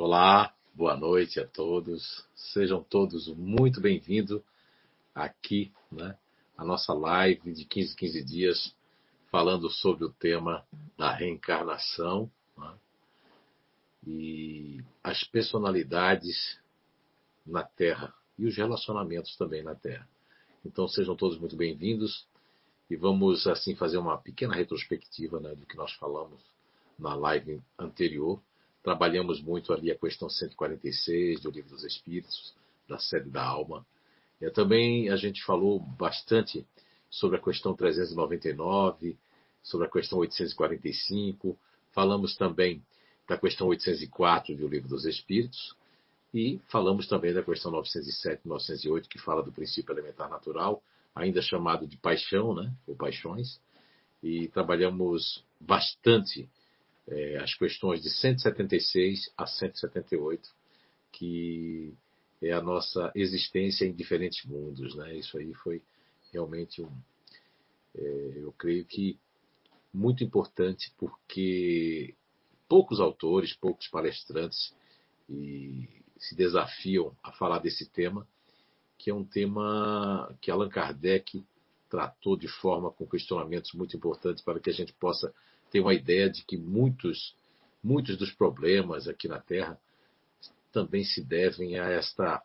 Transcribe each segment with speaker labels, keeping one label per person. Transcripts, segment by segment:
Speaker 1: Olá, boa noite a todos. Sejam todos muito bem-vindos aqui, né? A nossa live de 15 15 dias falando sobre o tema da reencarnação né? e as personalidades na Terra e os relacionamentos também na Terra. Então sejam todos muito bem-vindos e vamos assim fazer uma pequena retrospectiva né, do que nós falamos na live anterior Trabalhamos muito ali a questão 146 do Livro dos Espíritos, da sede da alma. E também a gente falou bastante sobre a questão 399, sobre a questão 845. Falamos também da questão 804 do Livro dos Espíritos. E falamos também da questão 907 e 908, que fala do princípio elementar natural, ainda chamado de paixão, né? ou paixões. E trabalhamos bastante é, as questões de 176 a 178, que é a nossa existência em diferentes mundos. Né? Isso aí foi realmente um. É, eu creio que muito importante, porque poucos autores, poucos palestrantes e se desafiam a falar desse tema, que é um tema que Allan Kardec tratou de forma com questionamentos muito importantes para que a gente possa tem uma ideia de que muitos, muitos dos problemas aqui na Terra também se devem a esta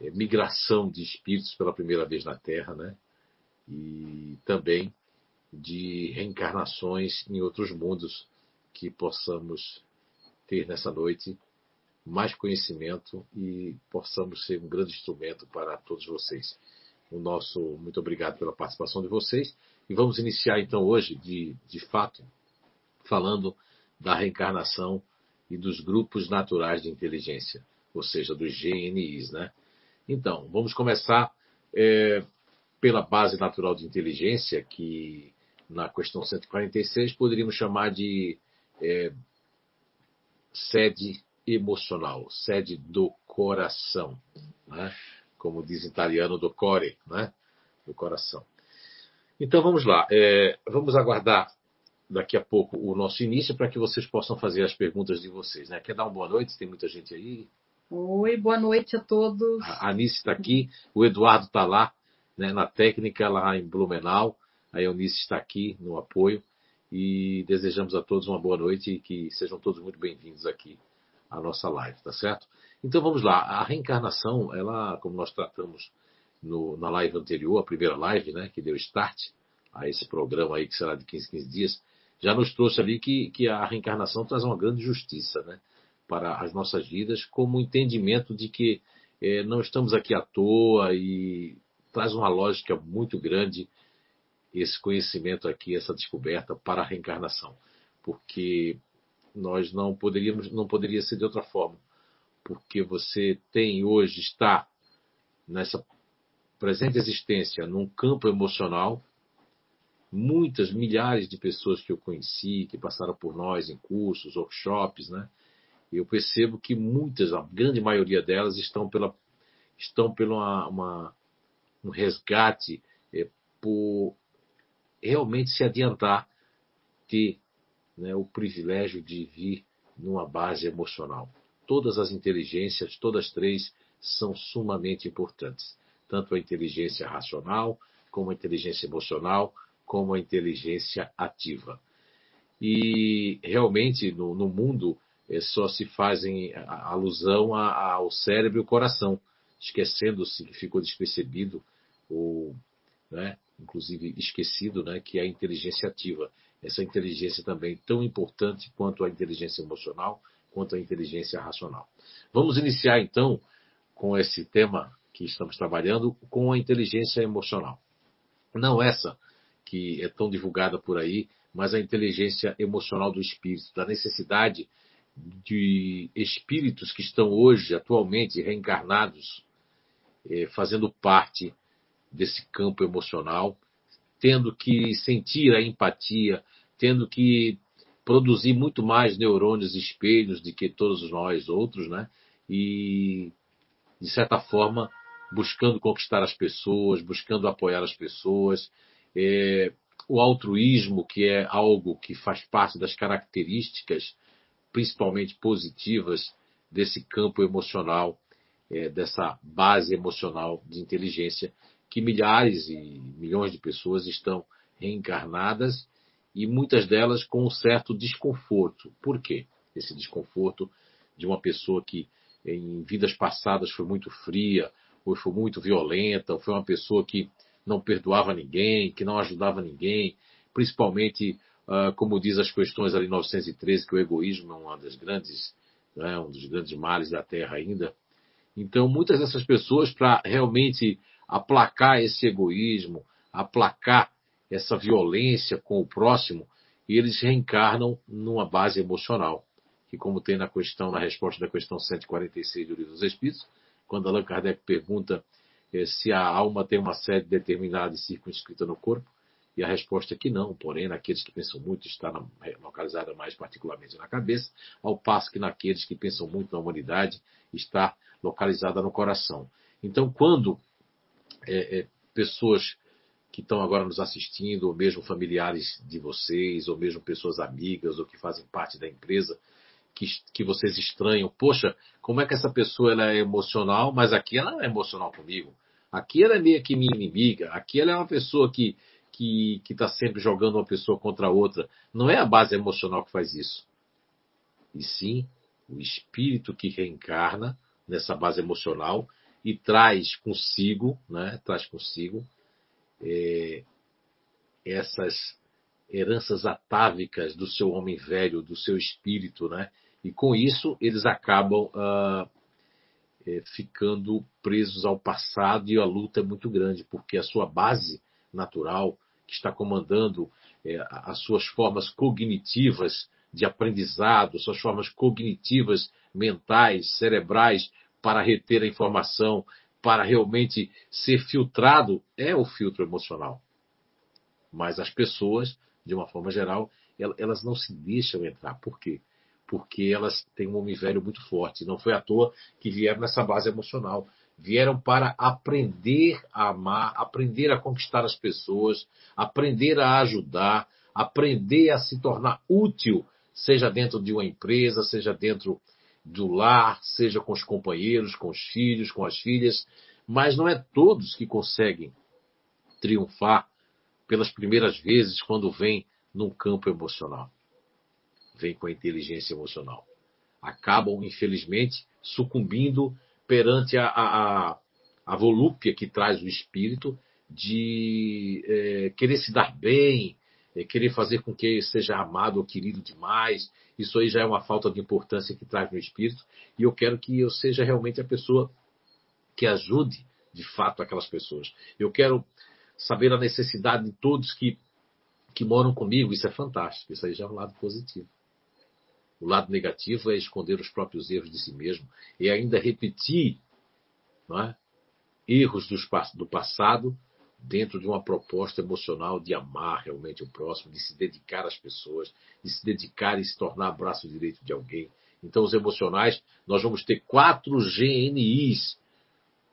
Speaker 1: é, migração de espíritos pela primeira vez na Terra, né? E também de reencarnações em outros mundos que possamos ter nessa noite mais conhecimento e possamos ser um grande instrumento para todos vocês. O nosso muito obrigado pela participação de vocês e vamos iniciar então hoje, de, de fato, falando da reencarnação e dos grupos naturais de inteligência, ou seja, dos GNIs, né? Então, vamos começar é, pela base natural de inteligência, que na questão 146 poderíamos chamar de é, sede emocional, sede do coração, né? como diz em italiano, do core, né? do coração. Então vamos lá, é, vamos aguardar daqui a pouco o nosso início para que vocês possam fazer as perguntas de vocês. Né? Quer dar uma boa noite? Tem muita gente aí.
Speaker 2: Oi, boa noite a todos.
Speaker 1: A Anice está aqui, o Eduardo está lá né, na técnica, lá em Blumenau. A Eunice está aqui no apoio. E desejamos a todos uma boa noite e que sejam todos muito bem-vindos aqui à nossa live, tá certo? Então vamos lá. A reencarnação, ela, como nós tratamos no, na live anterior, a primeira live, né, que deu start a esse programa aí que será de 15, 15 dias, já nos trouxe ali que, que a reencarnação traz uma grande justiça né, para as nossas vidas, como entendimento de que é, não estamos aqui à toa e traz uma lógica muito grande esse conhecimento aqui, essa descoberta para a reencarnação, porque nós não poderíamos, não poderia ser de outra forma, porque você tem hoje está nessa presente existência num campo emocional muitas, milhares de pessoas que eu conheci, que passaram por nós em cursos, workshops, né? Eu percebo que muitas, a grande maioria delas estão pela estão pelo uma, um resgate é, por realmente se adiantar ter né, o privilégio de vir numa base emocional. Todas as inteligências, todas três, são sumamente importantes. Tanto a inteligência racional, como a inteligência emocional, como a inteligência ativa. E realmente no, no mundo é, só se fazem alusão a, a, ao cérebro e ao coração, esquecendo-se que ficou despercebido ou, né, inclusive esquecido, né, que é a inteligência ativa. Essa inteligência também tão importante quanto a inteligência emocional, quanto a inteligência racional. Vamos iniciar então com esse tema que estamos trabalhando com a inteligência emocional. Não essa que é tão divulgada por aí, mas a inteligência emocional do espírito, da necessidade de espíritos que estão hoje, atualmente, reencarnados, eh, fazendo parte desse campo emocional, tendo que sentir a empatia, tendo que produzir muito mais neurônios espelhos do que todos nós outros, né? E, de certa forma, buscando conquistar as pessoas, buscando apoiar as pessoas, é, o altruísmo, que é algo que faz parte das características, principalmente positivas, desse campo emocional, é, dessa base emocional de inteligência que milhares e milhões de pessoas estão reencarnadas e muitas delas com um certo desconforto. Por quê? Esse desconforto de uma pessoa que em vidas passadas foi muito fria, ou foi muito violenta, ou foi uma pessoa que não perdoava ninguém, que não ajudava ninguém, principalmente, uh, como diz as questões ali 913, que o egoísmo é uma das grandes, né, um dos grandes males da Terra ainda. Então, muitas dessas pessoas, para realmente aplacar esse egoísmo, aplacar essa violência com o próximo, eles reencarnam numa base emocional, que como tem na questão, na resposta da questão 146 do Livro dos Espíritos, quando Allan Kardec pergunta se a alma tem uma sede determinada e circunscrita no corpo, e a resposta é que não, porém, naqueles que pensam muito está na, localizada mais particularmente na cabeça, ao passo que naqueles que pensam muito na humanidade está localizada no coração. Então, quando é, é, pessoas que estão agora nos assistindo, ou mesmo familiares de vocês, ou mesmo pessoas amigas, ou que fazem parte da empresa, que, que vocês estranham. Poxa, como é que essa pessoa ela é emocional, mas aqui ela não é emocional comigo. Aqui ela é meio que minha inimiga. Aqui ela é uma pessoa que que está sempre jogando uma pessoa contra a outra. Não é a base emocional que faz isso. E sim o espírito que reencarna nessa base emocional e traz consigo, né, traz consigo é, essas heranças atávicas do seu homem velho, do seu espírito, né? E com isso eles acabam ah, é, ficando presos ao passado e a luta é muito grande, porque a sua base natural, que está comandando é, as suas formas cognitivas de aprendizado, suas formas cognitivas mentais, cerebrais, para reter a informação, para realmente ser filtrado, é o filtro emocional. Mas as pessoas, de uma forma geral, elas não se deixam entrar. Por quê? Porque elas têm um homem velho muito forte. Não foi à toa que vieram nessa base emocional. Vieram para aprender a amar, aprender a conquistar as pessoas, aprender a ajudar, aprender a se tornar útil, seja dentro de uma empresa, seja dentro do lar, seja com os companheiros, com os filhos, com as filhas, mas não é todos que conseguem triunfar pelas primeiras vezes quando vem num campo emocional. Vem com a inteligência emocional. Acabam, infelizmente, sucumbindo perante a, a, a volúpia que traz o espírito de é, querer se dar bem, é, querer fazer com que seja amado ou querido demais. Isso aí já é uma falta de importância que traz no espírito. E eu quero que eu seja realmente a pessoa que ajude, de fato, aquelas pessoas. Eu quero saber a necessidade de todos que, que moram comigo. Isso é fantástico. Isso aí já é um lado positivo. O lado negativo é esconder os próprios erros de si mesmo e ainda repetir é? erros do passado dentro de uma proposta emocional de amar realmente o próximo, de se dedicar às pessoas, de se dedicar e se tornar braço direito de alguém. Então, os emocionais, nós vamos ter quatro GNIs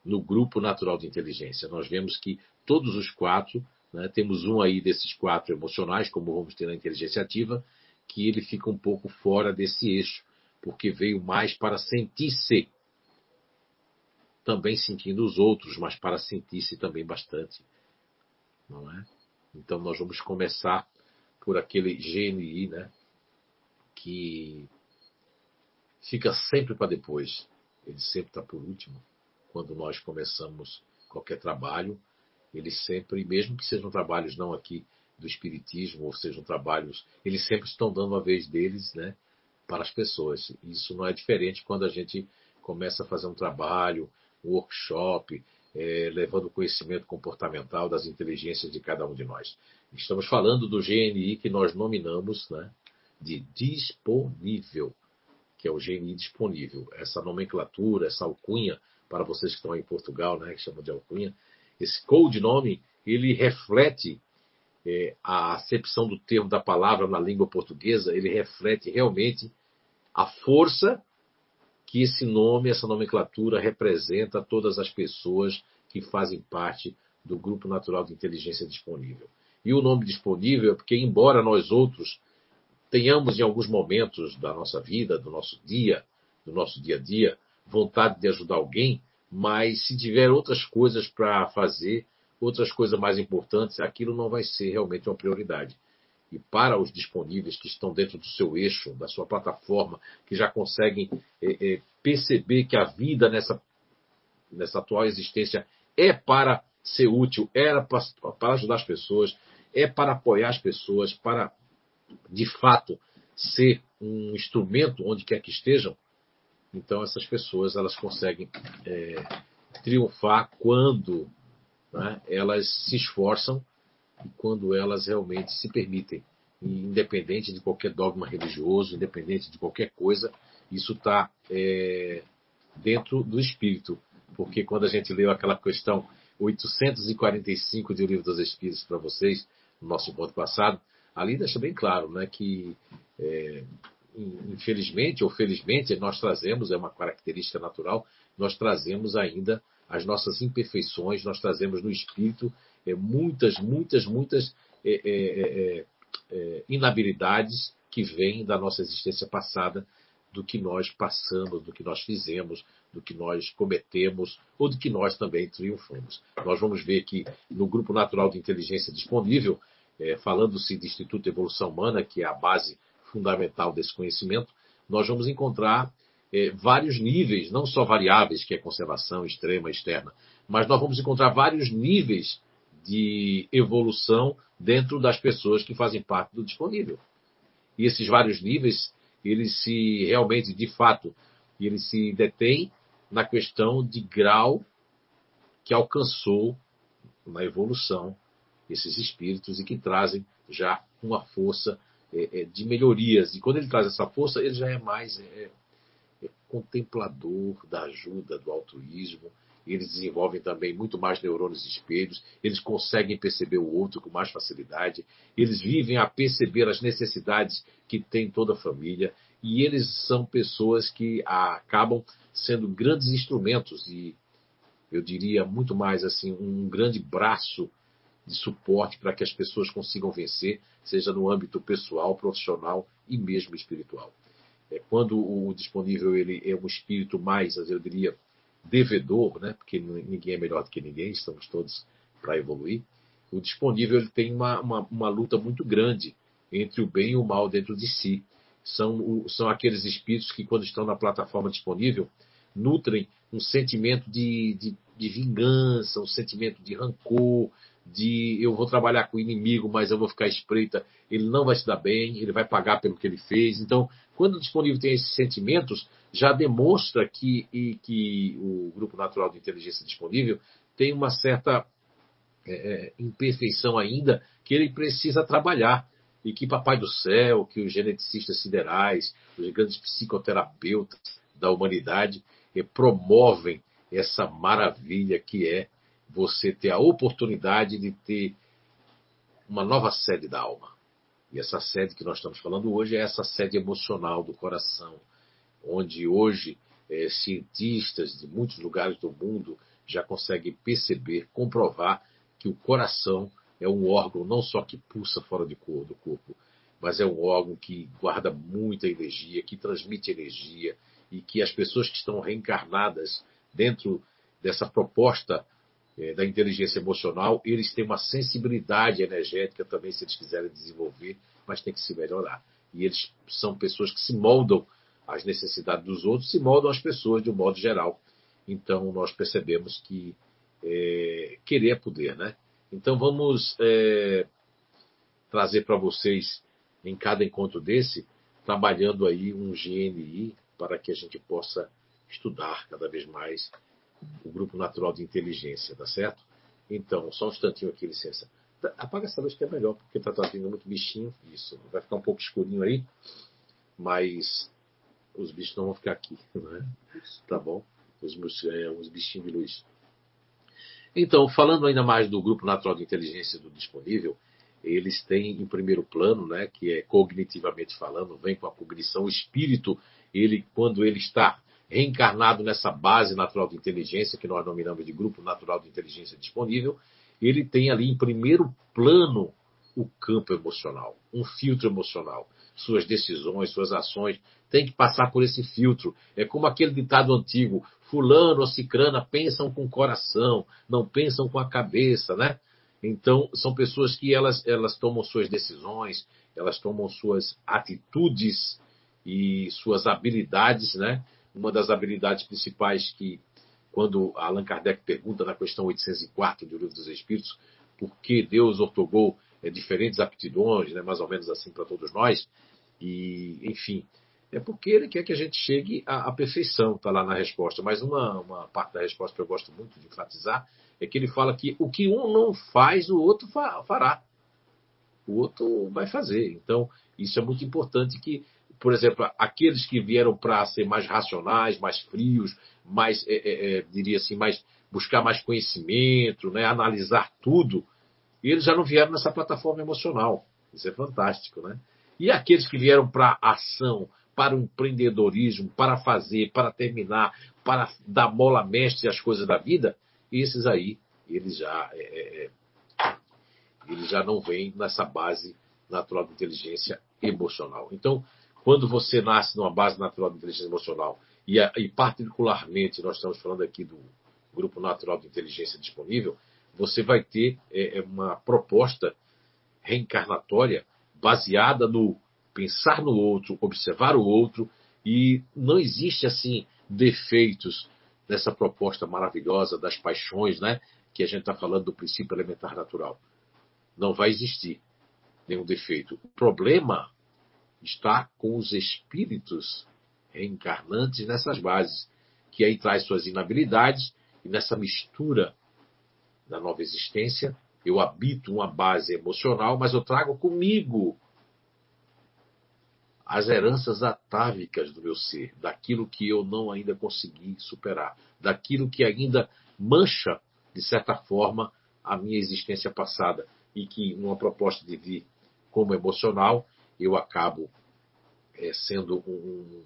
Speaker 1: no grupo natural de inteligência. Nós vemos que todos os quatro, né, temos um aí desses quatro emocionais, como vamos ter na inteligência ativa, que ele fica um pouco fora desse eixo, porque veio mais para sentir-se. Também sentindo os outros, mas para sentir-se também bastante não é? Então nós vamos começar por aquele GNI, né? Que fica sempre para depois. Ele sempre está por último. Quando nós começamos qualquer trabalho, eles sempre, mesmo que sejam trabalhos não aqui do espiritismo ou sejam trabalhos, eles sempre estão dando a vez deles, né? Para as pessoas. Isso não é diferente quando a gente começa a fazer um trabalho, um workshop, é, levando o conhecimento comportamental das inteligências de cada um de nós. Estamos falando do GNI que nós nominamos né, de disponível, que é o GNI disponível. Essa nomenclatura, essa alcunha, para vocês que estão aí em Portugal, né, que chamam de alcunha, esse codinome, ele reflete é, a acepção do termo da palavra na língua portuguesa, ele reflete realmente a força que esse nome, essa nomenclatura representa todas as pessoas que fazem parte do grupo natural de inteligência disponível. E o nome disponível é porque, embora nós outros tenhamos em alguns momentos da nossa vida, do nosso dia, do nosso dia a dia, vontade de ajudar alguém, mas se tiver outras coisas para fazer, outras coisas mais importantes, aquilo não vai ser realmente uma prioridade. E para os disponíveis que estão dentro do seu eixo, da sua plataforma, que já conseguem é, é, perceber que a vida nessa, nessa atual existência é para ser útil, era para, para ajudar as pessoas, é para apoiar as pessoas, para de fato ser um instrumento onde quer que estejam, então essas pessoas elas conseguem é, triunfar quando né, elas se esforçam quando elas realmente se permitem, independente de qualquer dogma religioso, independente de qualquer coisa, isso está é, dentro do espírito, porque quando a gente leu aquela questão 845 do Livro dos Espíritos para vocês no nosso encontro passado, ali deixa bem claro né, que, é, infelizmente ou felizmente, nós trazemos, é uma característica natural, nós trazemos ainda as nossas imperfeições, nós trazemos no espírito é, muitas, muitas, muitas é, é, é, é inabilidades que vêm da nossa existência passada, do que nós passamos, do que nós fizemos, do que nós cometemos ou do que nós também triunfamos. Nós vamos ver que no Grupo Natural de Inteligência Disponível, é, falando-se de Instituto de Evolução Humana, que é a base fundamental desse conhecimento, nós vamos encontrar é, vários níveis, não só variáveis, que é conservação extrema, externa, mas nós vamos encontrar vários níveis de evolução dentro das pessoas que fazem parte do disponível. E esses vários níveis, eles se realmente, de fato, eles se detêm na questão de grau que alcançou na evolução esses espíritos e que trazem já uma força é, é, de melhorias. E quando ele traz essa força, ele já é mais é, contemplador da ajuda, do altruísmo. Eles desenvolvem também muito mais neurônios espelhos, eles conseguem perceber o outro com mais facilidade, eles vivem a perceber as necessidades que tem toda a família, e eles são pessoas que acabam sendo grandes instrumentos e eu diria muito mais assim um grande braço de suporte para que as pessoas consigam vencer, seja no âmbito pessoal, profissional e mesmo espiritual. É, quando o disponível ele é um espírito mais, eu diria, devedor, né? porque ninguém é melhor do que ninguém, estamos todos para evoluir. O disponível ele tem uma, uma, uma, luta muito grande entre o bem e o mal dentro de si. São, são aqueles espíritos que, quando estão na plataforma disponível, nutrem um sentimento de, de, de vingança, um sentimento de rancor, de eu vou trabalhar com o inimigo, mas eu vou ficar espreita, ele não vai se dar bem, ele vai pagar pelo que ele fez. Então, quando o disponível tem esses sentimentos, já demonstra que, e, que o Grupo Natural de Inteligência Disponível tem uma certa é, é, imperfeição ainda que ele precisa trabalhar. E que Papai do Céu, que os geneticistas siderais, os grandes psicoterapeutas da humanidade eh, promovem essa maravilha que é você ter a oportunidade de ter uma nova sede da alma. E essa sede que nós estamos falando hoje é essa sede emocional do coração, onde hoje é, cientistas de muitos lugares do mundo já conseguem perceber, comprovar que o coração é um órgão não só que pulsa fora do corpo, mas é um órgão que guarda muita energia, que transmite energia e que as pessoas que estão reencarnadas dentro dessa proposta é, da inteligência emocional, eles têm uma sensibilidade energética também, se eles quiserem desenvolver, mas tem que se melhorar. E eles são pessoas que se moldam às necessidades dos outros, se moldam às pessoas de um modo geral. Então, nós percebemos que é, querer é poder, né? Então, vamos é, trazer para vocês, em cada encontro desse, trabalhando aí um GNI para que a gente possa estudar cada vez mais o grupo natural de inteligência, tá certo? Então, só um instantinho aqui, licença. Tá, apaga essa luz que é melhor, porque está trazendo muito bichinho. Isso, vai ficar um pouco escurinho aí, mas os bichos não vão ficar aqui, né? Tá bom? Os, é, os bichinhos de luz. Então, falando ainda mais do grupo natural de inteligência do disponível, eles têm em primeiro plano, né, que é cognitivamente falando, vem com a cognição, o espírito, ele quando ele está reencarnado nessa base natural de inteligência, que nós nominamos de Grupo Natural de Inteligência Disponível, ele tem ali em primeiro plano o campo emocional, um filtro emocional. suas decisões, suas ações, tem que passar por esse filtro. É como aquele ditado antigo: Fulano ou Cicrana pensam com o coração, não pensam com a cabeça, né? Então, são pessoas que elas, elas tomam suas decisões, elas tomam suas atitudes e suas habilidades, né? Uma das habilidades principais que, quando Allan Kardec pergunta na questão 804 do Livro dos Espíritos, por que Deus ortogou é, diferentes aptidões, né? mais ou menos assim para todos nós, e, enfim, é porque ele quer que a gente chegue à, à perfeição, está lá na resposta. Mas uma, uma parte da resposta que eu gosto muito de enfatizar é que ele fala que o que um não faz, o outro fará. O outro vai fazer. Então, isso é muito importante que por exemplo, aqueles que vieram para ser mais racionais, mais frios, mais, é, é, é, diria assim, mais buscar mais conhecimento, né, analisar tudo, eles já não vieram nessa plataforma emocional. Isso é fantástico, né? E aqueles que vieram para ação, para o empreendedorismo, para fazer, para terminar, para dar mola mestre às coisas da vida, esses aí, eles já, é, é, é eles já não vêm nessa base natural de inteligência emocional. Então, quando você nasce numa base natural de inteligência emocional, e, e particularmente nós estamos falando aqui do grupo natural de inteligência disponível, você vai ter é, é, uma proposta reencarnatória baseada no pensar no outro, observar o outro, e não existe assim defeitos nessa proposta maravilhosa das paixões, né? Que a gente está falando do princípio elementar natural. Não vai existir nenhum defeito. O problema está com os espíritos reencarnantes nessas bases, que aí traz suas inabilidades e nessa mistura da nova existência, eu habito uma base emocional, mas eu trago comigo as heranças atávicas do meu ser, daquilo que eu não ainda consegui superar, daquilo que ainda mancha, de certa forma, a minha existência passada e que, numa proposta de vir como emocional, eu acabo é, sendo um,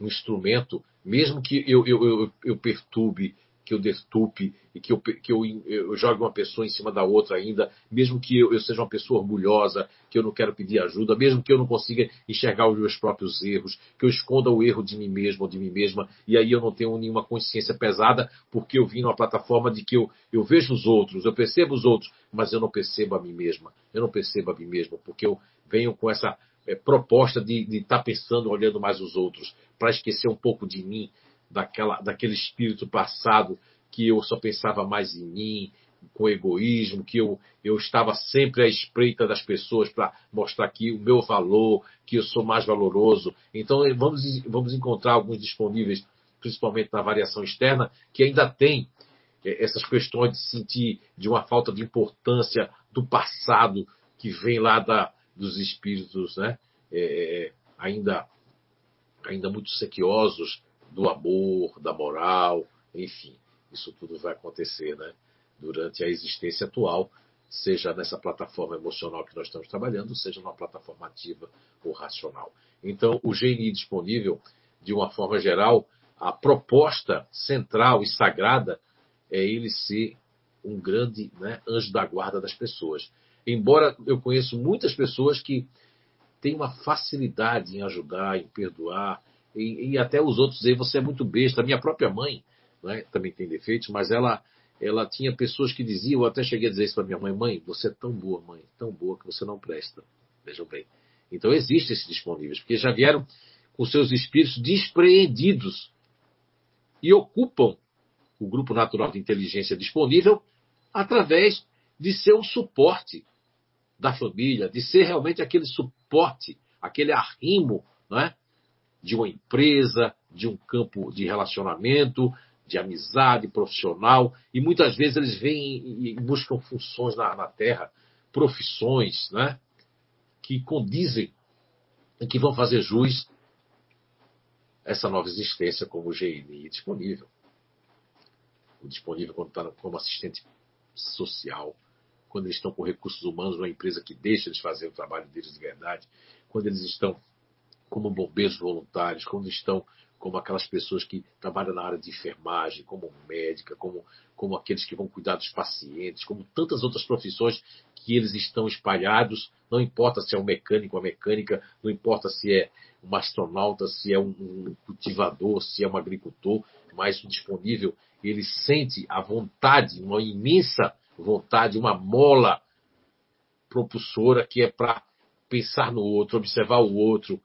Speaker 1: um, instrumento, mesmo que eu, eu, eu, eu perturbe, que eu destupe e que, eu, que eu, eu jogue uma pessoa em cima da outra ainda, mesmo que eu, eu, seja uma pessoa orgulhosa, que eu não quero pedir ajuda, mesmo que eu não consiga enxergar os meus próprios erros, que eu esconda o erro de mim mesmo ou de mim mesma, e aí eu não tenho nenhuma consciência pesada, porque eu vim numa plataforma de que eu, eu vejo os outros, eu percebo os outros, mas eu não percebo a mim mesma, eu não percebo a mim mesma, porque eu venho com essa é, proposta de estar tá pensando, olhando mais os outros, para esquecer um pouco de mim, daquela, daquele espírito passado que eu só pensava mais em mim, com egoísmo, que eu, eu estava sempre à espreita das pessoas para mostrar aqui o meu valor, que eu sou mais valoroso. Então vamos, vamos encontrar alguns disponíveis, principalmente na variação externa, que ainda tem é, essas questões de sentir de uma falta de importância do passado que vem lá da, dos espíritos, né? É, ainda, ainda muito sequiosos do amor, da moral, enfim, isso tudo vai acontecer, né? Durante a existência atual, seja nessa plataforma emocional que nós estamos trabalhando, seja numa plataforma ativa ou racional. Então, o GNI disponível, de uma forma geral, a proposta central e sagrada é ele ser um grande né, anjo da guarda das pessoas. Embora eu conheço muitas pessoas que têm uma facilidade em ajudar, em perdoar, e, e até os outros dizer você é muito besta. Minha própria mãe né, também tem defeitos, mas ela ela tinha pessoas que diziam, eu até cheguei a dizer isso para minha mãe, mãe, você é tão boa, mãe, tão boa que você não presta. Vejam bem. Então existem esses disponíveis, porque já vieram com seus espíritos despreendidos e ocupam o grupo natural de inteligência disponível através de ser um suporte da família, de ser realmente aquele suporte, aquele arrimo não é? De uma empresa, de um campo de relacionamento, de amizade profissional. E muitas vezes eles vêm e buscam funções na, na Terra, profissões né? que condizem e que vão fazer jus essa nova existência como GNI disponível. O disponível quando está como assistente social, quando eles estão com recursos humanos, uma empresa que deixa eles fazer o trabalho deles de verdade, quando eles estão como bombeiros voluntários, quando estão como aquelas pessoas que trabalham na área de enfermagem, como médica, como, como aqueles que vão cuidar dos pacientes, como tantas outras profissões que eles estão espalhados. Não importa se é um mecânico, uma mecânica, não importa se é um astronauta, se é um, cultivador, se é um agricultor, mas o disponível, ele sente a vontade, uma imensa vontade, uma mola propulsora que é para pensar no outro, observar o outro,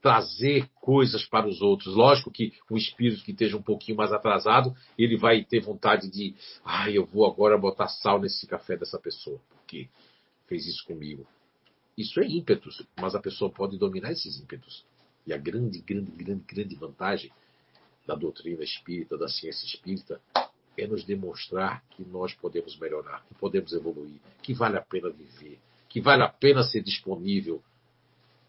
Speaker 1: trazer coisas para os outros. Lógico que um espírito que esteja um pouquinho mais atrasado, ele vai ter vontade de, ah, eu vou agora botar sal nesse café dessa pessoa, porque fez isso comigo. Isso é ímpetos, mas a pessoa pode dominar esses ímpetos. E a grande, grande, grande, grande vantagem da doutrina espírita, da ciência espírita, é nos demonstrar que nós podemos melhorar, que podemos evoluir, que vale a pena viver, que vale a pena ser disponível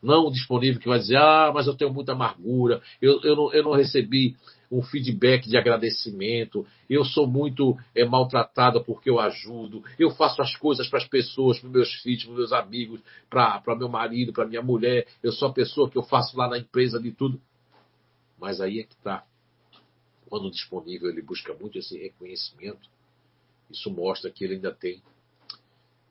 Speaker 1: não disponível que vai dizer, ah, mas eu tenho muita amargura, eu, eu, não, eu não recebi um feedback de agradecimento, eu sou muito é, maltratada porque eu ajudo, eu faço as coisas para as pessoas, para meus filhos, para meus amigos, para meu marido, para minha mulher, eu sou a pessoa que eu faço lá na empresa de tudo. Mas aí é que está. Quando disponível ele busca muito esse reconhecimento, isso mostra que ele ainda tem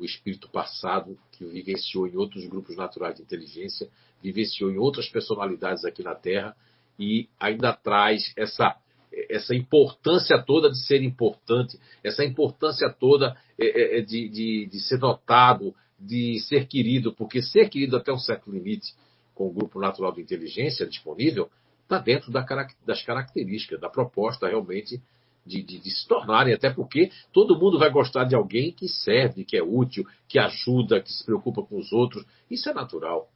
Speaker 1: o espírito passado que vivenciou em outros grupos naturais de inteligência, vivenciou em outras personalidades aqui na Terra e ainda traz essa essa importância toda de ser importante, essa importância toda é, é, é de, de, de, ser notado, de ser querido, porque ser querido até um certo limite com o grupo natural de inteligência disponível está dentro da, das características, da proposta realmente de, de, de, se tornarem, até porque todo mundo vai gostar de alguém que serve, que é útil, que ajuda, que se preocupa com os outros. Isso é natural.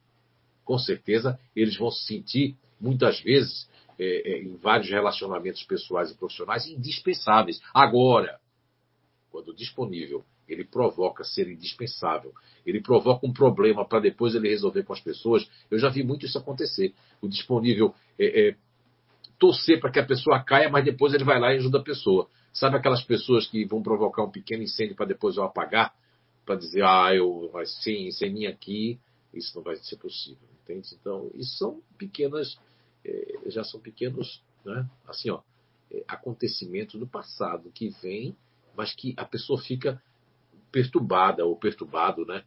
Speaker 1: Com certeza, eles vão se sentir, muitas vezes, é, é, em vários relacionamentos pessoais e profissionais, indispensáveis. Agora, quando disponível, ele provoca ser indispensável. Ele provoca um problema para depois ele resolver com as pessoas. Eu já vi muito isso acontecer. O disponível é, é torcer para que a pessoa caia, mas depois ele vai lá e ajuda a pessoa. Sabe aquelas pessoas que vão provocar um pequeno incêndio para depois eu apagar? Para dizer, ah, eu, mas sim, sem mim aqui, isso não vai ser possível, entende? Então, isso são pequenas, eh, já são pequenos, né? Assim, ó, eh, acontecimentos do passado que vem, mas que a pessoa fica perturbada ou perturbado, né?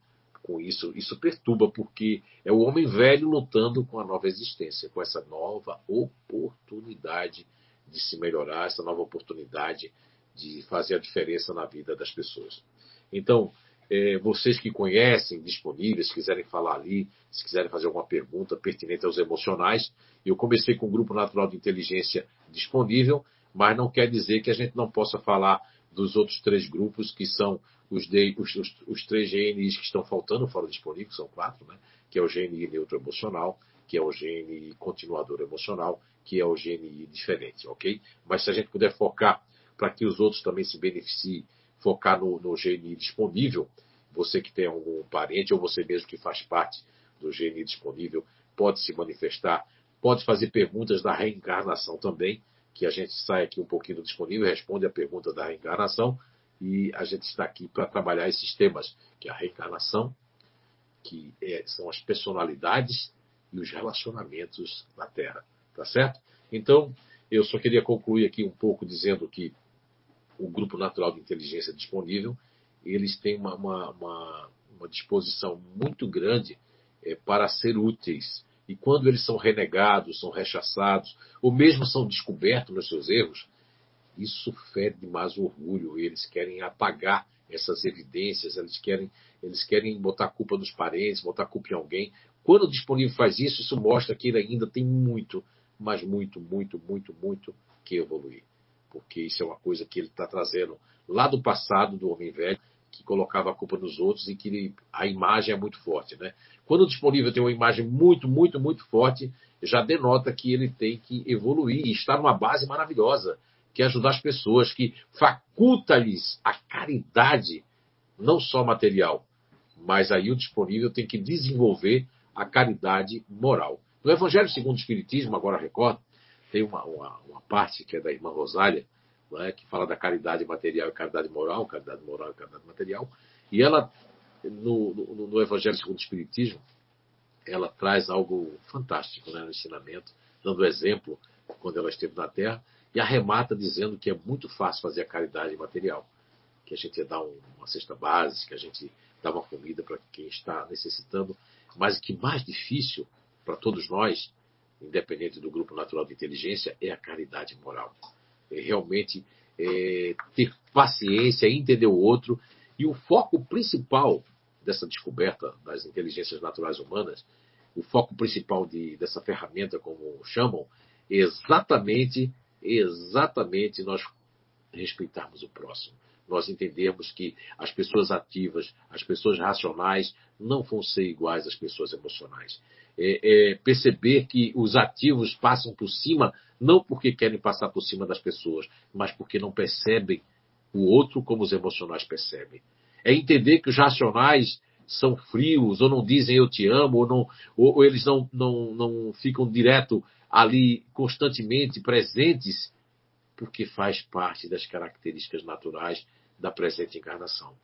Speaker 1: Com isso. Isso perturba, porque é o homem velho lutando com a nova existência, com essa nova oportunidade de se melhorar, essa nova oportunidade de fazer a diferença na vida das pessoas. Então, é, vocês que conhecem, disponíveis, se quiserem falar ali, se quiserem fazer alguma pergunta pertinente aos emocionais, eu comecei com o Grupo Natural de Inteligência disponível, mas não quer dizer que a gente não possa falar dos outros três grupos que são os, os, os, três GNIs que estão faltando fora disponíveis, são quatro, né? que é o GNI neutro emocional, que é o GNI continuador emocional, que é o GNI diferente, ok? Mas se a gente puder focar para que os outros também se beneficiem, focar no, no GNI disponível, você que tem algum parente ou você mesmo que faz parte do GNI disponível, pode se manifestar, pode fazer perguntas da reencarnação também, que a gente sai aqui um pouquinho do disponível, responde a pergunta da reencarnação, e a gente está aqui para trabalhar esses temas, que é a reencarnação, que é, são as personalidades e os relacionamentos na Terra, tá certo? Então, eu só queria concluir aqui um pouco dizendo que o Grupo Natural de Inteligência disponível, eles têm uma, uma, uma, uma disposição muito grande é, para ser úteis. E quando eles são renegados, são rechaçados, ou mesmo são descobertos nos seus erros, isso fede mais o orgulho. Eles querem apagar essas evidências, eles querem, eles querem botar a culpa nos parentes, botar a culpa em alguém. Quando o disponível faz isso, isso mostra que ele ainda tem muito, mas muito, muito, muito, muito que evoluir. Porque isso é uma coisa que ele está trazendo lá do passado do homem velho, que colocava a culpa nos outros e que a imagem é muito forte. Né? Quando o disponível tem uma imagem muito, muito, muito forte, já denota que ele tem que evoluir e está numa base maravilhosa que ajudar as pessoas, que faculta-lhes a caridade, não só material, mas aí o disponível tem que desenvolver a caridade moral. No Evangelho segundo o Espiritismo, agora recordo, tem uma, uma, uma parte que é da irmã Rosália, é, que fala da caridade material e caridade moral, caridade moral e caridade material, e ela, no, no, no Evangelho segundo o Espiritismo, ela traz algo fantástico né, no ensinamento, dando exemplo quando ela esteve na Terra, e arremata dizendo que é muito fácil fazer a caridade material, que a gente dá uma cesta básica, a gente dá uma comida para quem está necessitando, mas o que mais difícil para todos nós, independente do grupo natural de inteligência, é a caridade moral. É realmente é, ter paciência, entender o outro, e o foco principal dessa descoberta das inteligências naturais humanas, o foco principal de, dessa ferramenta, como chamam, é exatamente, exatamente nós respeitarmos o próximo. Nós entendermos que as pessoas ativas, as pessoas racionais, não vão ser iguais às pessoas emocionais. É, é perceber que os ativos passam por cima, não porque querem passar por cima das pessoas, mas porque não percebem o outro como os emocionais percebem. É entender que os racionais são frios, ou não dizem eu te amo, ou, não, ou, ou eles não, não, não ficam direto ali constantemente presentes, porque faz parte das características naturais da presente encarnação.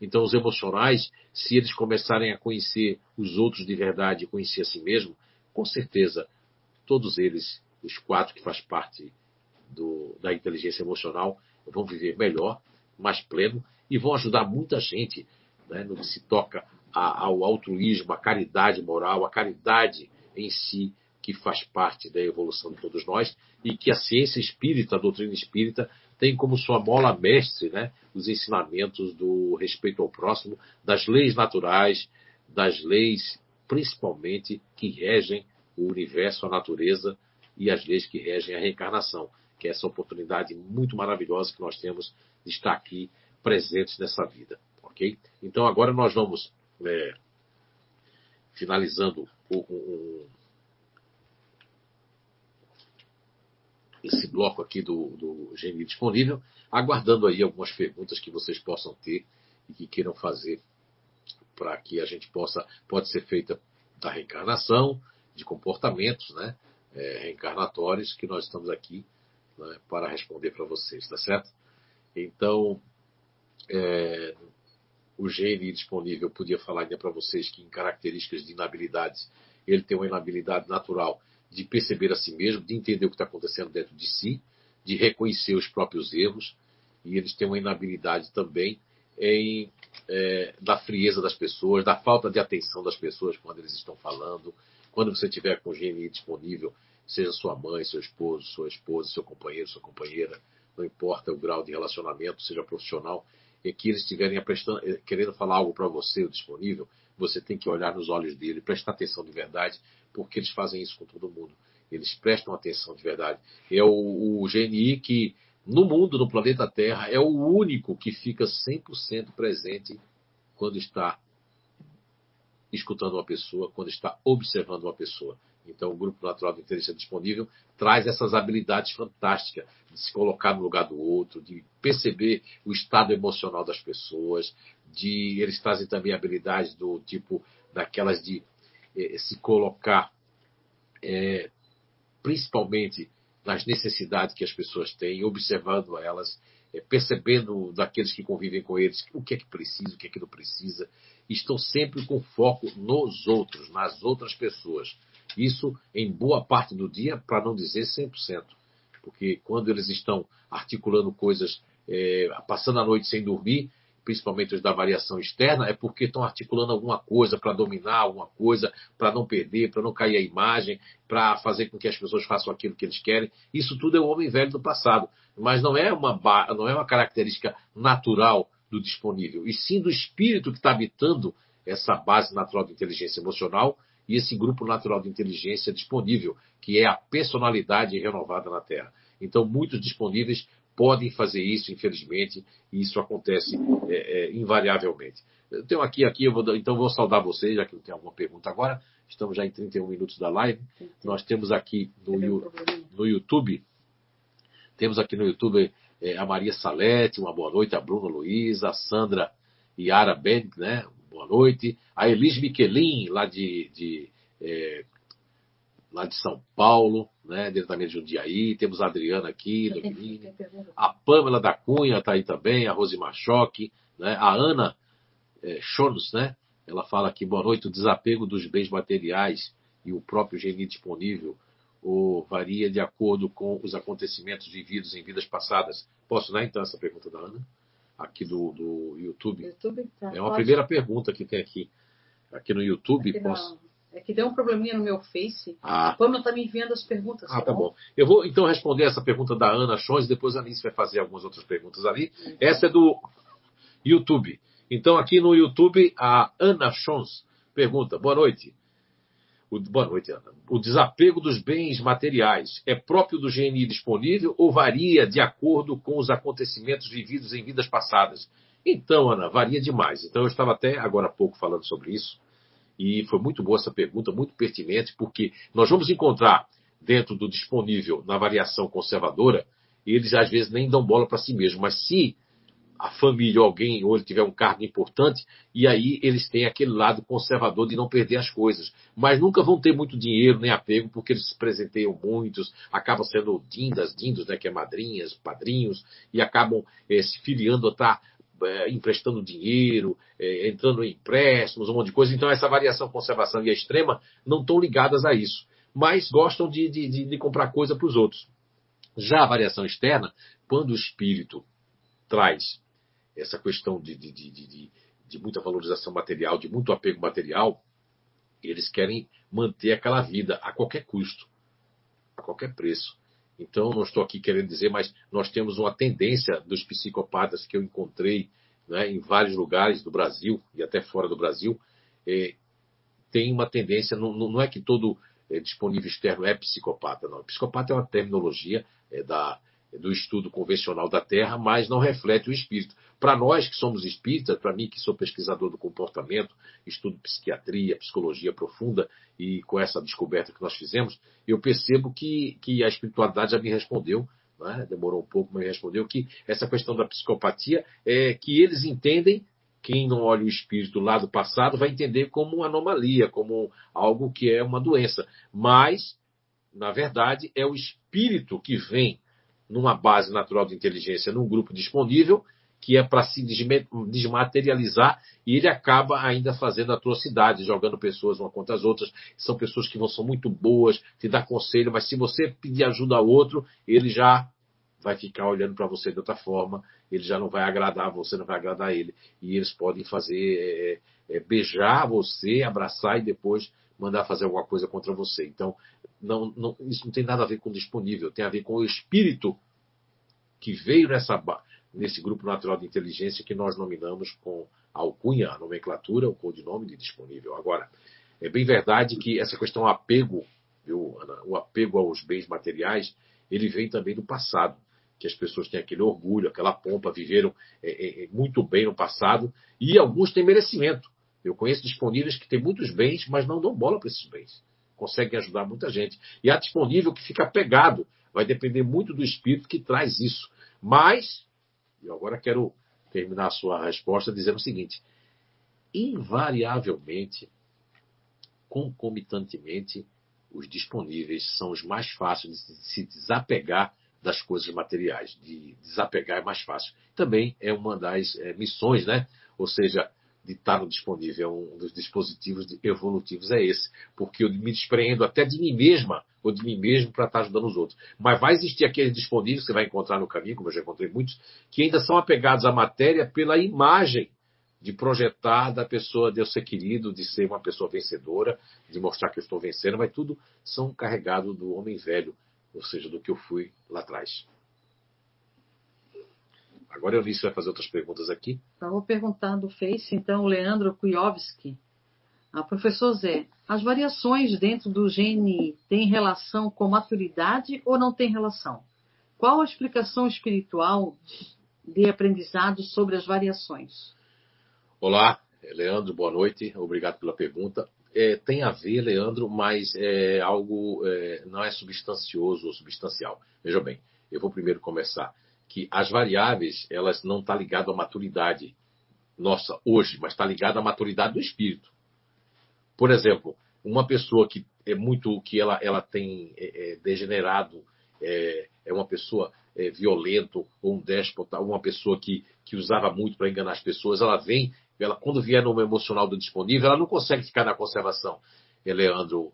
Speaker 1: Então, os emocionais, se eles começarem a conhecer os outros de verdade conhecer a si mesmo, com certeza, todos eles, os quatro que faz parte do, da inteligência emocional, vão viver melhor, mais pleno e vão ajudar muita gente né, no que se toca a, ao altruísmo, à caridade moral, à caridade em si, que faz parte da evolução de todos nós e que a ciência espírita, a doutrina espírita, tem como sua mola mestre né, os ensinamentos do respeito ao próximo, das leis naturais, das leis principalmente que regem o universo, a natureza e as leis que regem a reencarnação, que é essa oportunidade muito maravilhosa que nós temos de estar aqui presentes nessa vida, ok? Então agora nós vamos é, finalizando o, o, esse bloco aqui do, do disponível, aguardando aí algumas perguntas que vocês possam ter e que queiram fazer para que a gente possa, pode ser feita da reencarnação, de comportamentos né, é, reencarnatórios, que nós estamos aqui né, para responder para vocês, tá certo? Então, é, o GNI disponível, podia falar ainda para vocês que em características de inabilidades, ele tem uma inabilidade natural de perceber a si mesmo, de entender o que está acontecendo dentro de si, de reconhecer os próprios erros, e eles têm uma inabilidade também em, é, da frieza das pessoas, da falta de atenção das pessoas quando eles estão falando. Quando você tiver com o GNI disponível, seja sua mãe, seu esposo, sua esposa, seu companheiro, sua companheira, não importa o grau de relacionamento, seja profissional, e que eles estiverem eh, querendo falar algo para você, disponível, você tem que olhar nos olhos dele, prestar atenção de verdade, porque eles fazem isso com todo mundo. Eles prestam atenção de verdade. É o, o GNI que, no mundo, no planeta Terra, é o único que fica 100% presente quando está escutando uma pessoa, quando está observando uma pessoa. Então, o Grupo Natural de Inteligência Disponível traz essas habilidades fantásticas de se colocar no lugar do outro, de perceber o estado emocional das pessoas, de eles trazem também habilidades do tipo daquelas de eh, se colocar eh, principalmente nas necessidades que as pessoas têm, observando elas, eh, percebendo daqueles que convivem com eles o que é que precisa, o que é que não precisa, estão sempre com foco nos outros, nas outras pessoas. Isso em boa parte do dia, para não dizer 100%. Porque quando eles estão articulando coisas, é, passando a noite sem dormir, principalmente os da variação externa, é porque estão articulando alguma coisa para dominar alguma coisa, para não perder, para não cair a imagem, para fazer com que as pessoas façam aquilo que eles querem. Isso tudo é o homem velho do passado. Mas não é uma, não é uma característica natural do disponível, e sim do espírito que está habitando essa base natural de inteligência emocional e esse grupo natural de inteligência disponível, que é a personalidade renovada na Terra. Então, muitos disponíveis podem fazer isso, infelizmente, e isso acontece é, é, invariavelmente. Eu tenho aqui, aqui, eu vou, então vou saudar vocês, já que não tem alguma pergunta agora. Estamos já em 31 minutos da live. Nós temos aqui no, no YouTube, temos aqui no YouTube é, a Maria Salete, uma boa noite, a Bruna Luiza, a Sandra Yara Ben, né? Boa noite. A Elis Miquelin, lá de, de é, lá de São Paulo, né, diretamente de Jundiaí. Temos a Adriana aqui, a Pamela da Cunha está aí também, a Rose Machoque, né, a Ana é, Chonos, né? Ela fala aqui, boa noite, o desapego dos bens materiais e o próprio geni disponível, ou varia de acordo com os acontecimentos vividos em vidas passadas? Posso dar então essa pergunta da Ana? Aqui do, do YouTube.
Speaker 2: YouTube tá,
Speaker 1: é uma
Speaker 2: pode.
Speaker 1: primeira pergunta que tem aqui. Aqui no YouTube.
Speaker 2: Aqui
Speaker 1: posso...
Speaker 2: É que deu um probleminha no meu Face.
Speaker 1: Ah.
Speaker 2: A Pamela está me enviando as perguntas.
Speaker 1: Ah, tá bom. Eu vou então responder essa pergunta da Ana Chons, depois a Alice vai fazer algumas outras perguntas ali. Essa é do YouTube. Então, aqui no YouTube, a Ana Chons pergunta: Boa noite. O, boa noite, Ana. O desapego dos bens materiais é próprio do GNI disponível ou varia de acordo com os acontecimentos vividos em vidas passadas? Então, Ana, varia demais. Então, eu estava até agora há pouco falando sobre isso. E foi muito boa essa pergunta, muito pertinente, porque nós vamos encontrar dentro do disponível na variação conservadora, eles às vezes nem dão bola para si mesmos, mas se a família ou alguém ou ele tiver um cargo importante, e aí eles têm aquele lado conservador de não perder as coisas. Mas nunca vão ter muito dinheiro nem apego, porque eles se presenteiam muitos, acabam sendo dindas, dindos, né, que é madrinhas, padrinhos, e acabam é, se filiando a estar é, emprestando dinheiro, é, entrando em empréstimos, um monte de coisa. Então, essa variação conservação e a extrema não estão ligadas a isso, mas gostam de, de, de comprar coisa para os outros. Já a variação externa, quando o espírito traz essa questão de, de, de, de, muita valorização material, de muito apego material, eles querem manter aquela vida a qualquer custo, a qualquer preço. Então, não estou aqui querendo dizer, mas nós temos uma tendência dos psicopatas que eu encontrei né, em vários lugares do Brasil e até fora do Brasil, é, tem uma tendência, não, não é que todo é, disponível externo é psicopata, não. Psicopata é uma terminologia é, da, do estudo convencional da Terra, mas não reflete o espírito. Para nós que somos espíritas, para mim que sou pesquisador do comportamento, estudo psiquiatria, psicologia profunda, e com essa descoberta que nós fizemos, eu percebo que, que a espiritualidade já me respondeu, né? demorou um pouco, mas me respondeu, que essa questão da psicopatia é que eles entendem, quem não olha o espírito lá do passado vai entender como uma anomalia, como algo que é uma doença. Mas, na verdade, é o espírito que vem numa base natural de inteligência, num grupo disponível, que é para se desmaterializar, e ele acaba ainda fazendo atrocidades, jogando pessoas uma contra as outras. São pessoas que vão são muito boas, te dá conselho, mas se você pedir ajuda ao outro, ele já vai ficar olhando para você de outra forma, ele já não vai agradar, você não vai agradar ele. E eles podem fazer é, é, beijar você, abraçar e depois mandar fazer alguma coisa contra você. Então, não, não, isso não tem nada a ver com disponível, tem a ver com o espírito que veio nessa, nesse grupo natural de inteligência que nós nominamos com a alcunha, a nomenclatura, o codinome de disponível. Agora, é bem verdade que essa questão apego, viu, Ana, o apego aos bens materiais, ele vem também do passado, que as pessoas têm aquele orgulho, aquela pompa, viveram é, é, é muito bem no passado, e alguns têm merecimento. Eu conheço disponíveis que têm muitos bens, mas não dão bola para esses bens. Conseguem ajudar muita gente. E há disponível que fica apegado. Vai depender muito do espírito que traz isso. Mas, eu agora quero terminar a sua resposta dizendo o seguinte: invariavelmente, concomitantemente, os disponíveis são os mais fáceis de se desapegar das coisas materiais. De desapegar é mais fácil. Também é uma das é, missões, né? Ou seja, de estar no disponível, um dos dispositivos evolutivos é esse, porque eu me despreendo até de mim mesma ou de mim mesmo para estar ajudando os outros. Mas vai existir aqueles disponíveis que você vai encontrar no caminho, como eu já encontrei muitos, que ainda são apegados à matéria pela imagem de projetar da pessoa de eu ser querido, de ser uma pessoa vencedora, de mostrar que eu estou vencendo, mas tudo são carregados do homem velho, ou seja, do que eu fui lá atrás. Agora a Eunice vai fazer outras perguntas aqui.
Speaker 2: Eu vou perguntar do Face, então, Leandro Kujovski. Ah, professor Zé, as variações dentro do GNI têm relação com maturidade ou não tem relação? Qual a explicação espiritual de aprendizado sobre as variações?
Speaker 1: Olá, Leandro, boa noite. Obrigado pela pergunta. É, tem a ver, Leandro, mas é algo é, não é substancioso ou substancial. Veja bem, eu vou primeiro começar que as variáveis elas não estão tá ligadas à maturidade nossa hoje, mas está ligada à maturidade do espírito. Por exemplo, uma pessoa que é muito que ela, ela tem é, é degenerado, é, é, uma pessoa é, violento ou um déspota, uma pessoa que, que usava muito para enganar as pessoas, ela vem, ela quando vier no emocional do disponível, ela não consegue ficar na conservação. Leandro,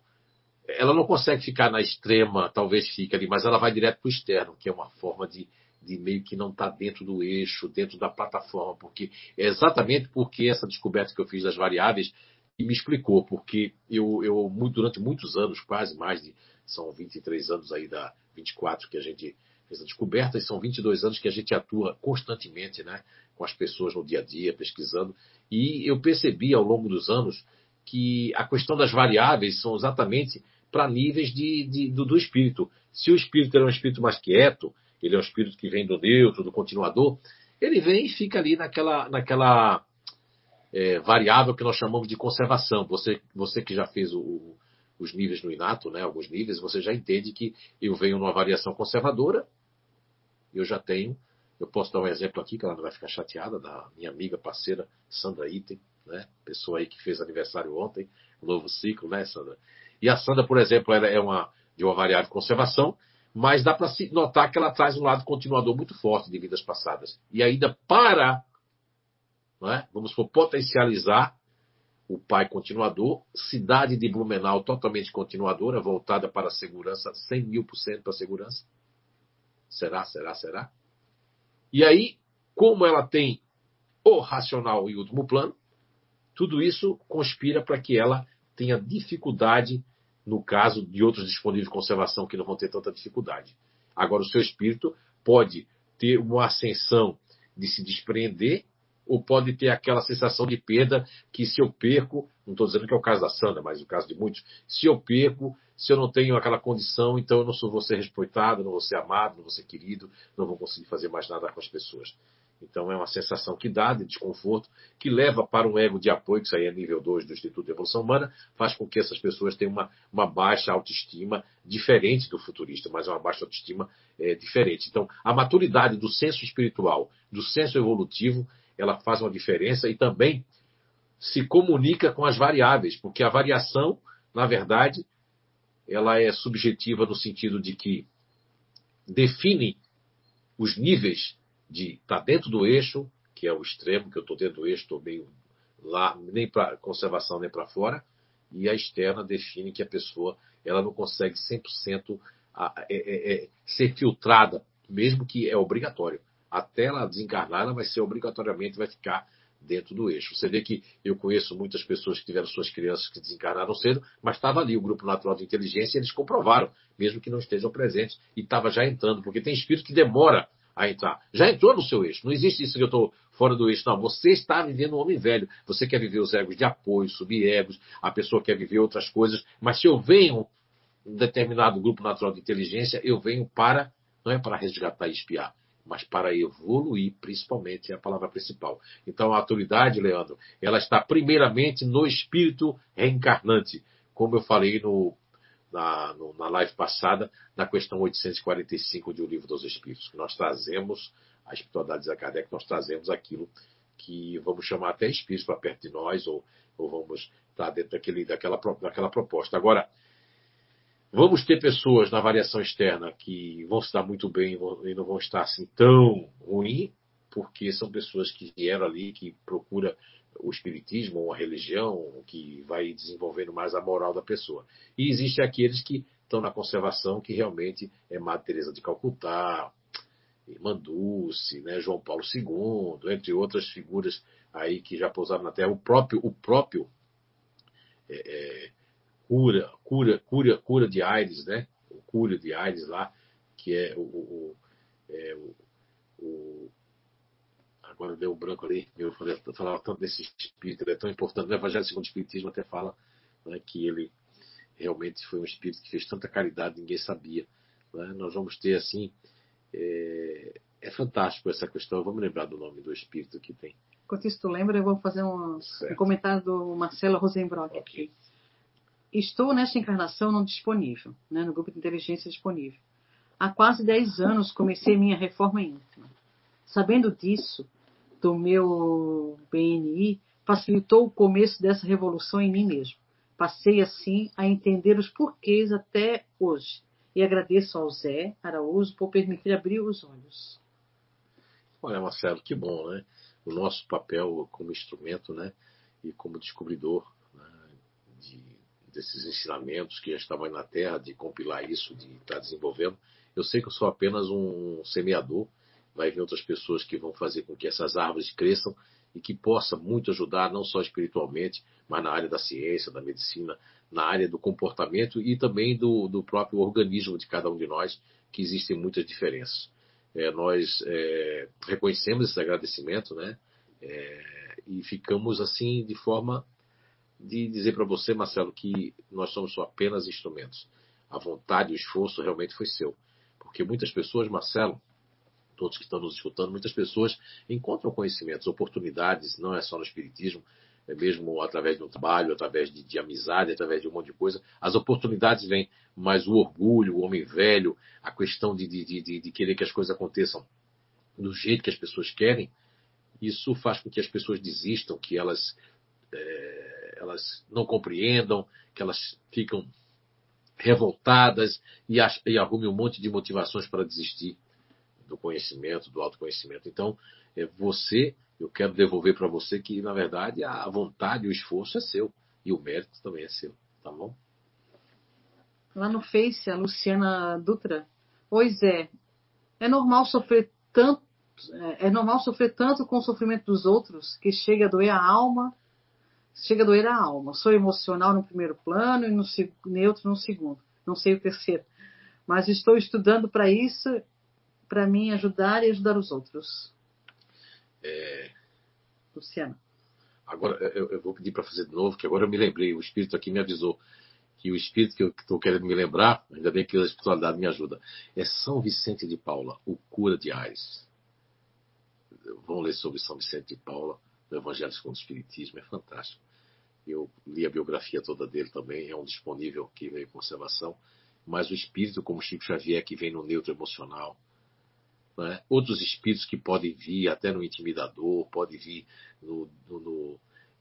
Speaker 1: ela não consegue ficar na extrema, talvez fique ali, mas ela vai direto para o externo, que é uma forma de, de meio que não estar tá dentro do eixo, dentro da plataforma, porque é exatamente porque essa descoberta que eu fiz das variáveis me explicou, porque eu, eu durante muitos anos, quase mais de, são 23 anos aí da 24 que a gente fez a descoberta, e são 22 anos que a gente atua constantemente, né, com as pessoas no dia a dia, pesquisando, e eu percebi ao longo dos anos que a questão das variáveis são exatamente para níveis de, de do, do, espírito. Se o espírito é um espírito mais quieto, ele é um espírito que vem do neutro, do continuador, ele vem e fica ali naquela, naquela é, variável que nós chamamos de conservação. Você, você que já fez o, os níveis no inato, né, alguns níveis, você já entende que eu venho numa variação conservadora, eu já tenho, eu posso dar um exemplo aqui, que ela não vai ficar chateada, da minha amiga, parceira, Sandra Item, né, pessoa aí que fez aniversário ontem, novo ciclo, né, Sandra? E a Sandra, por exemplo, ela é uma, de uma variável de conservação, mas dá para se notar que ela traz um lado continuador muito forte de vidas passadas. E ainda para, é? vamos for potencializar o pai continuador, cidade de Blumenau totalmente continuadora, voltada para a segurança, 100 mil por cento para a segurança. Será, será, será? E aí, como ela tem o racional e último plano, tudo isso conspira para que ela tenha dificuldade no caso de outros disponíveis de conservação que não vão ter tanta dificuldade. Agora, o seu espírito pode ter uma ascensão de se despreender ou pode ter aquela sensação de perda que se eu perco, não estou dizendo que é o caso da Sandra, mas o caso de muitos, se eu perco, se eu não tenho aquela condição, então eu não sou, vou ser respeitado, não vou ser amado, não vou ser querido, não vou conseguir fazer mais nada com as pessoas. Então é uma sensação que dá de desconforto, que leva para um ego de apoio, que isso aí é nível 2 do Instituto de Evolução Humana, faz com que essas pessoas tenham uma, uma baixa autoestima, diferente do futurista, mas uma baixa autoestima é, diferente. Então, a maturidade do senso espiritual, do senso evolutivo, ela faz uma diferença e também se comunica com as variáveis, porque a variação, na verdade, ela é subjetiva no sentido de que define os níveis de tá dentro do eixo, que é o extremo, que eu estou dentro do eixo, estou meio lá, nem para conservação nem para fora, e a externa define que a pessoa ela não consegue 100% a, é, é, é, ser filtrada, mesmo que é obrigatório. Até ela desencarnar, ela vai ser obrigatoriamente, vai ficar dentro do eixo. Você vê que eu conheço muitas pessoas que tiveram suas crianças que desencarnaram cedo, mas estava ali o Grupo Natural de Inteligência e eles comprovaram, mesmo que não estejam presentes, e estava já entrando, porque tem espírito que demora a entrar. Já entrou no seu eixo. Não existe isso que eu estou fora do eixo. Não, você está vivendo um homem velho. Você quer viver os egos de apoio, subegos, a pessoa quer viver outras coisas. Mas se eu venho um determinado grupo natural de inteligência, eu venho para, não é para resgatar e espiar, mas para evoluir, principalmente, é a palavra principal. Então, a autoridade, Leandro, ela está primeiramente no espírito reencarnante. Como eu falei no na, no, na live passada, na questão 845 de O Livro dos Espíritos, que nós trazemos, a espiritualidade de Kardec, nós trazemos aquilo que vamos chamar até espíritos para perto de nós, ou, ou vamos estar dentro daquele, daquela, daquela proposta. Agora, vamos ter pessoas na variação externa que vão se dar muito bem e não vão estar assim tão ruim, porque são pessoas que vieram ali, que procura o espiritismo ou a religião que vai desenvolvendo mais a moral da pessoa. E existe aqueles que estão na conservação, que realmente é Madre Teresa de Calcutá, Dulce, né, João Paulo II, entre outras figuras aí que já pousaram na Terra. O próprio, o próprio é, é, cura, cura, cura, cura de Aires, né? O cura de Aires lá, que é o, o, é, o, o agora deu um branco ali, eu falava tanto desse espírito, ele é tão importante. No Evangelho segundo o Espiritismo até fala né, que ele realmente foi um espírito que fez tanta caridade, ninguém sabia. Né? Nós vamos ter assim. É, é, fantástico essa questão. Vamos lembrar do nome do espírito que tem.
Speaker 2: Enquanto isso tu lembra, eu vou fazer um, um comentário do Marcelo Rosenbrock
Speaker 1: okay.
Speaker 2: aqui. Estou nesta encarnação no disponível, né, no grupo de inteligência disponível. Há quase 10 anos comecei minha reforma íntima. Sabendo disso, do meu BNI facilitou o começo dessa revolução em mim mesmo. Passei assim a entender os porquês até hoje. E agradeço ao Zé Araújo por permitir abrir os olhos.
Speaker 1: Olha, Marcelo, que bom, né? O nosso papel como instrumento, né? E como descobridor né? de desses ensinamentos que já estavam aí na Terra, de compilar isso, de estar desenvolvendo. Eu sei que eu sou apenas um semeador, vai vir outras pessoas que vão fazer com que essas árvores cresçam e que possa muito ajudar, não só espiritualmente, mas na área da ciência, da medicina, na área do comportamento e também do, do próprio organismo de cada um de nós, que existem muitas diferenças. É, nós é, reconhecemos esse agradecimento, né? É, e ficamos assim de forma de dizer para você, Marcelo, que nós somos só apenas instrumentos. A vontade o esforço realmente foi seu. Porque muitas pessoas, Marcelo, todos que estão nos escutando, muitas pessoas encontram conhecimentos, oportunidades, não é só no Espiritismo, é mesmo através do trabalho, através de, de, amizade, através de um monte de coisa. As oportunidades vêm, mas o orgulho, o homem velho, a questão de, de, de, querer que as coisas aconteçam do jeito que as pessoas querem, isso faz com que as pessoas desistam, que elas, é, elas não compreendam, que elas ficam revoltadas e, e arrumem um monte de motivações para desistir do conhecimento, do autoconhecimento. Então, é você, eu quero devolver para você que, na verdade, a vontade, o esforço é seu. E o mérito também é seu. Tá bom?
Speaker 2: Lá no Face, a Luciana Dutra. Pois é. É normal sofrer tanto. É, é normal sofrer tanto com o sofrimento dos outros que chega a doer a alma. Chega a doer a alma. Sou emocional no primeiro plano e no neutro no segundo. Não sei o terceiro. Mas estou estudando para isso para mim ajudar e ajudar os outros.
Speaker 1: É...
Speaker 2: Luciana.
Speaker 1: Agora eu, eu vou pedir para fazer de novo, que agora eu me lembrei, o Espírito aqui me avisou que o Espírito que eu estou querendo me lembrar, ainda bem que a espiritualidade me ajuda, é São Vicente de Paula, o cura de Ares. Vamos ler sobre São Vicente de Paula, no Evangelho segundo o Espiritismo, é fantástico. Eu li a biografia toda dele também, é um disponível que veio em conservação. Mas o espírito, como Chico Xavier, que vem no neutro emocional, né? Outros espíritos que podem vir até no intimidador, podem vir no, no, no,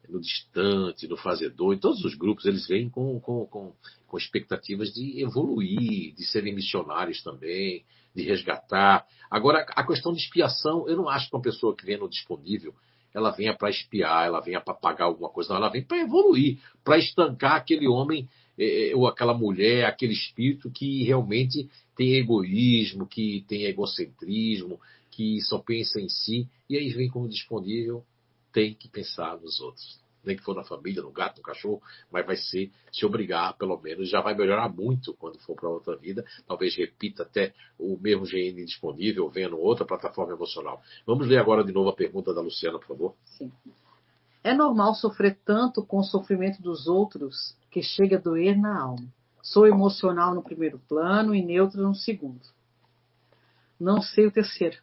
Speaker 1: no distante, no fazedor, em todos os grupos eles vêm com, com, com, com expectativas de evoluir, de serem missionários também, de resgatar. Agora, a questão de expiação, eu não acho que uma pessoa que vem no disponível ela venha para espiar, ela venha para pagar alguma coisa, não, ela vem para evoluir, para estancar aquele homem é, é, ou aquela mulher, aquele espírito que realmente tem egoísmo, que tem egocentrismo, que só pensa em si, e aí vem como disponível, tem que pensar nos outros. Nem que for na família, no gato, no cachorro, mas vai ser, se obrigar, pelo menos, já vai melhorar muito quando for para outra vida. Talvez repita até o mesmo GN disponível, em outra plataforma emocional. Vamos ler agora de novo a pergunta da Luciana, por favor.
Speaker 2: Sim. É normal sofrer tanto com o sofrimento dos outros que chega a doer na alma. Sou emocional no primeiro plano e neutro no segundo. Não sei o terceiro.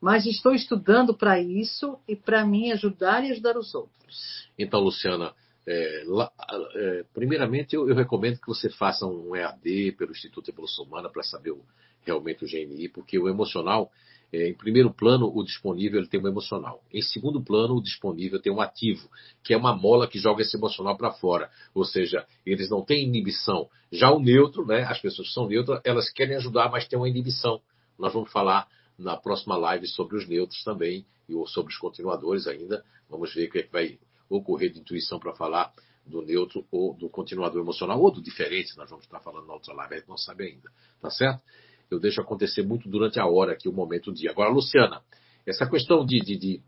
Speaker 2: Mas estou estudando para isso e para mim ajudar e ajudar os outros.
Speaker 1: Então, Luciana, é, lá, é, primeiramente eu, eu, recomendo que você faça um EAD pelo Instituto Evolução Humana para saber o, realmente o GNI, porque o emocional é, em primeiro plano, o disponível ele tem um emocional. Em segundo plano, o disponível tem um ativo, que é uma mola que joga esse emocional para fora. Ou seja, eles não têm inibição. Já o neutro, né, as pessoas que são neutras, elas querem ajudar, mas têm uma inibição. Nós vamos falar na próxima live sobre os neutros também, e sobre os continuadores ainda. Vamos ver o que, é que vai ocorrer de intuição para falar do neutro ou do continuador emocional, ou do diferente, nós vamos estar falando na outra live, a gente não sabe ainda. Tá certo? Eu deixo acontecer muito durante a hora aqui, o momento, o dia. Agora, Luciana, essa questão de, de, de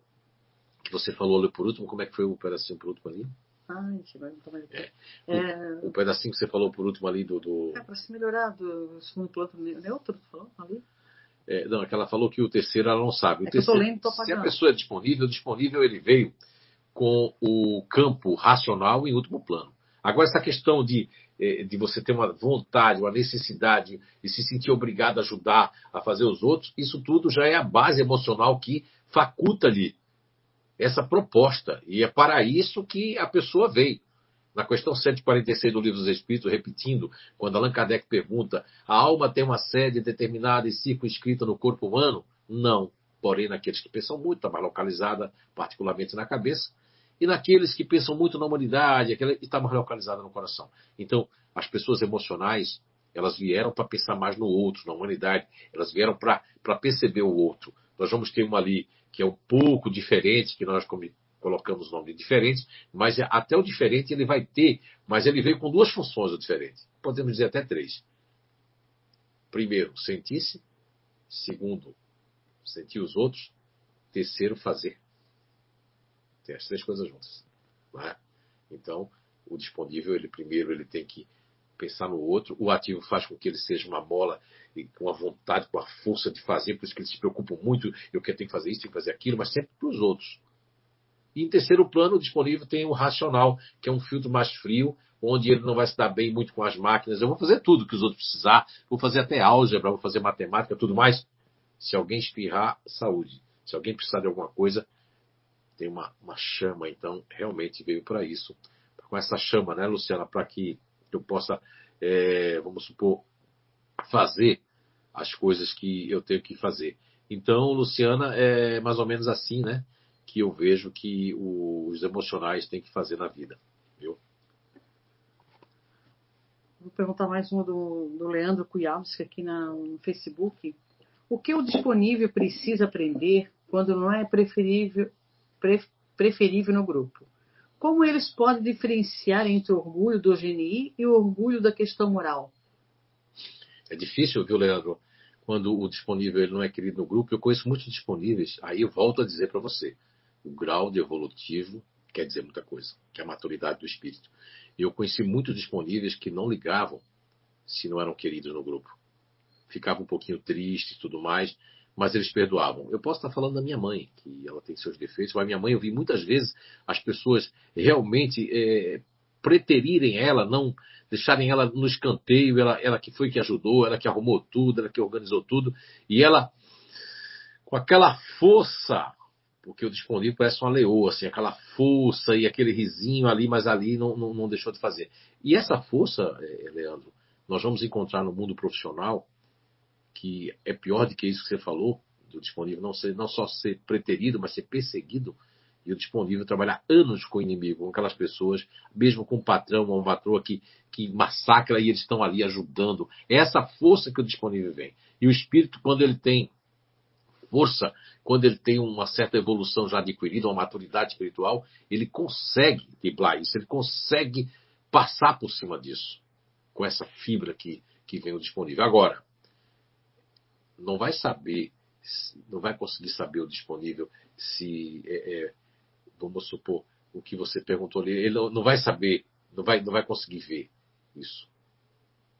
Speaker 1: que você falou ali por último, como é que foi o pedacinho por último ali?
Speaker 2: Ai, vai não mais
Speaker 1: é. é... O, pedacinho que você falou por último ali do. do...
Speaker 2: É para se melhorar do segundo plano neutro, falou ali?
Speaker 1: É, não, é que ela falou que o terceiro ela não sabe. O
Speaker 2: é
Speaker 1: terceiro,
Speaker 2: lendo,
Speaker 1: se a pessoa é disponível, disponível ele veio com o campo racional em último plano. Agora, essa questão de de você ter uma vontade, uma necessidade e se sentir obrigado a ajudar a fazer os outros, isso tudo já é a base emocional que faculta-lhe essa proposta. E é para isso que a pessoa veio. Na questão 146 do Livro dos Espíritos, repetindo, quando Allan Kardec pergunta: a alma tem uma sede determinada e circunscrita no corpo humano? Não. Porém, naqueles que pensam muito, está mais localizada, particularmente na cabeça, e naqueles que pensam muito na humanidade, aquela que está mais localizada no coração. Então, as pessoas emocionais, elas vieram para pensar mais no outro, na humanidade, elas vieram para perceber o outro. Nós vamos ter uma ali que é um pouco diferente, que nós colocamos nomes diferentes, mas é, até o diferente ele vai ter, mas ele veio com duas funções o diferente. Podemos dizer até três. Primeiro, sentir-se. Segundo, sentir os outros. Terceiro, fazer. Tem as três coisas juntas. É? Então, o disponível, ele primeiro ele tem que pensar no outro. O ativo faz com que ele seja uma bola com a vontade, com a força de fazer, por isso que ele se preocupa muito. Eu quero ter que fazer isso, tenho que fazer aquilo, mas sempre para os outros. E em terceiro plano, disponível tem o racional, que é um filtro mais frio, onde ele não vai se dar bem muito com as máquinas. Eu vou fazer tudo que os outros precisar, vou fazer até álgebra, vou fazer matemática, tudo mais. Se alguém espirrar, saúde. Se alguém precisar de alguma coisa, tem uma, uma chama, então realmente veio para isso. Com essa chama, né, Luciana, para que eu possa, é, vamos supor, fazer as coisas que eu tenho que fazer. Então, Luciana, é mais ou menos assim, né? Que eu vejo que os emocionais têm que fazer na vida. Viu?
Speaker 2: Vou perguntar mais uma do, do Leandro Kujawski aqui na, no Facebook. O que o disponível precisa aprender quando não é preferível, pre, preferível no grupo? Como eles podem diferenciar entre o orgulho do GNI e o orgulho da questão moral?
Speaker 1: É difícil, viu, Leandro? Quando o disponível ele não é querido no grupo, eu conheço muitos disponíveis. Aí eu volto a dizer para você: o grau de evolutivo quer dizer muita coisa, que é a maturidade do espírito. Eu conheci muitos disponíveis que não ligavam se não eram queridos no grupo. Ficavam um pouquinho tristes e tudo mais, mas eles perdoavam. Eu posso estar falando da minha mãe, que ela tem seus defeitos, mas minha mãe eu vi muitas vezes as pessoas realmente é, preterirem ela, não deixarem ela no escanteio, ela, ela que foi que ajudou, ela que arrumou tudo, ela que organizou tudo, e ela com aquela força, porque o disponível parece uma leoa, assim, aquela força e aquele risinho ali, mas ali não, não, não deixou de fazer. E essa força, é, Leandro, nós vamos encontrar no mundo profissional que é pior do que isso que você falou, do disponível não, ser, não só ser preterido, mas ser perseguido, e o disponível trabalhar anos com o inimigo, com aquelas pessoas, mesmo com um patrão ou uma patroa que, que massacra e eles estão ali ajudando. É essa força que o disponível vem. E o espírito, quando ele tem força, quando ele tem uma certa evolução já adquirida, uma maturidade espiritual, ele consegue driblar isso, ele consegue passar por cima disso, com essa fibra que, que vem o disponível. Agora, não vai saber, não vai conseguir saber o disponível se, é, é, vamos supor, o que você perguntou ali, ele não vai saber, não vai, não vai conseguir ver isso.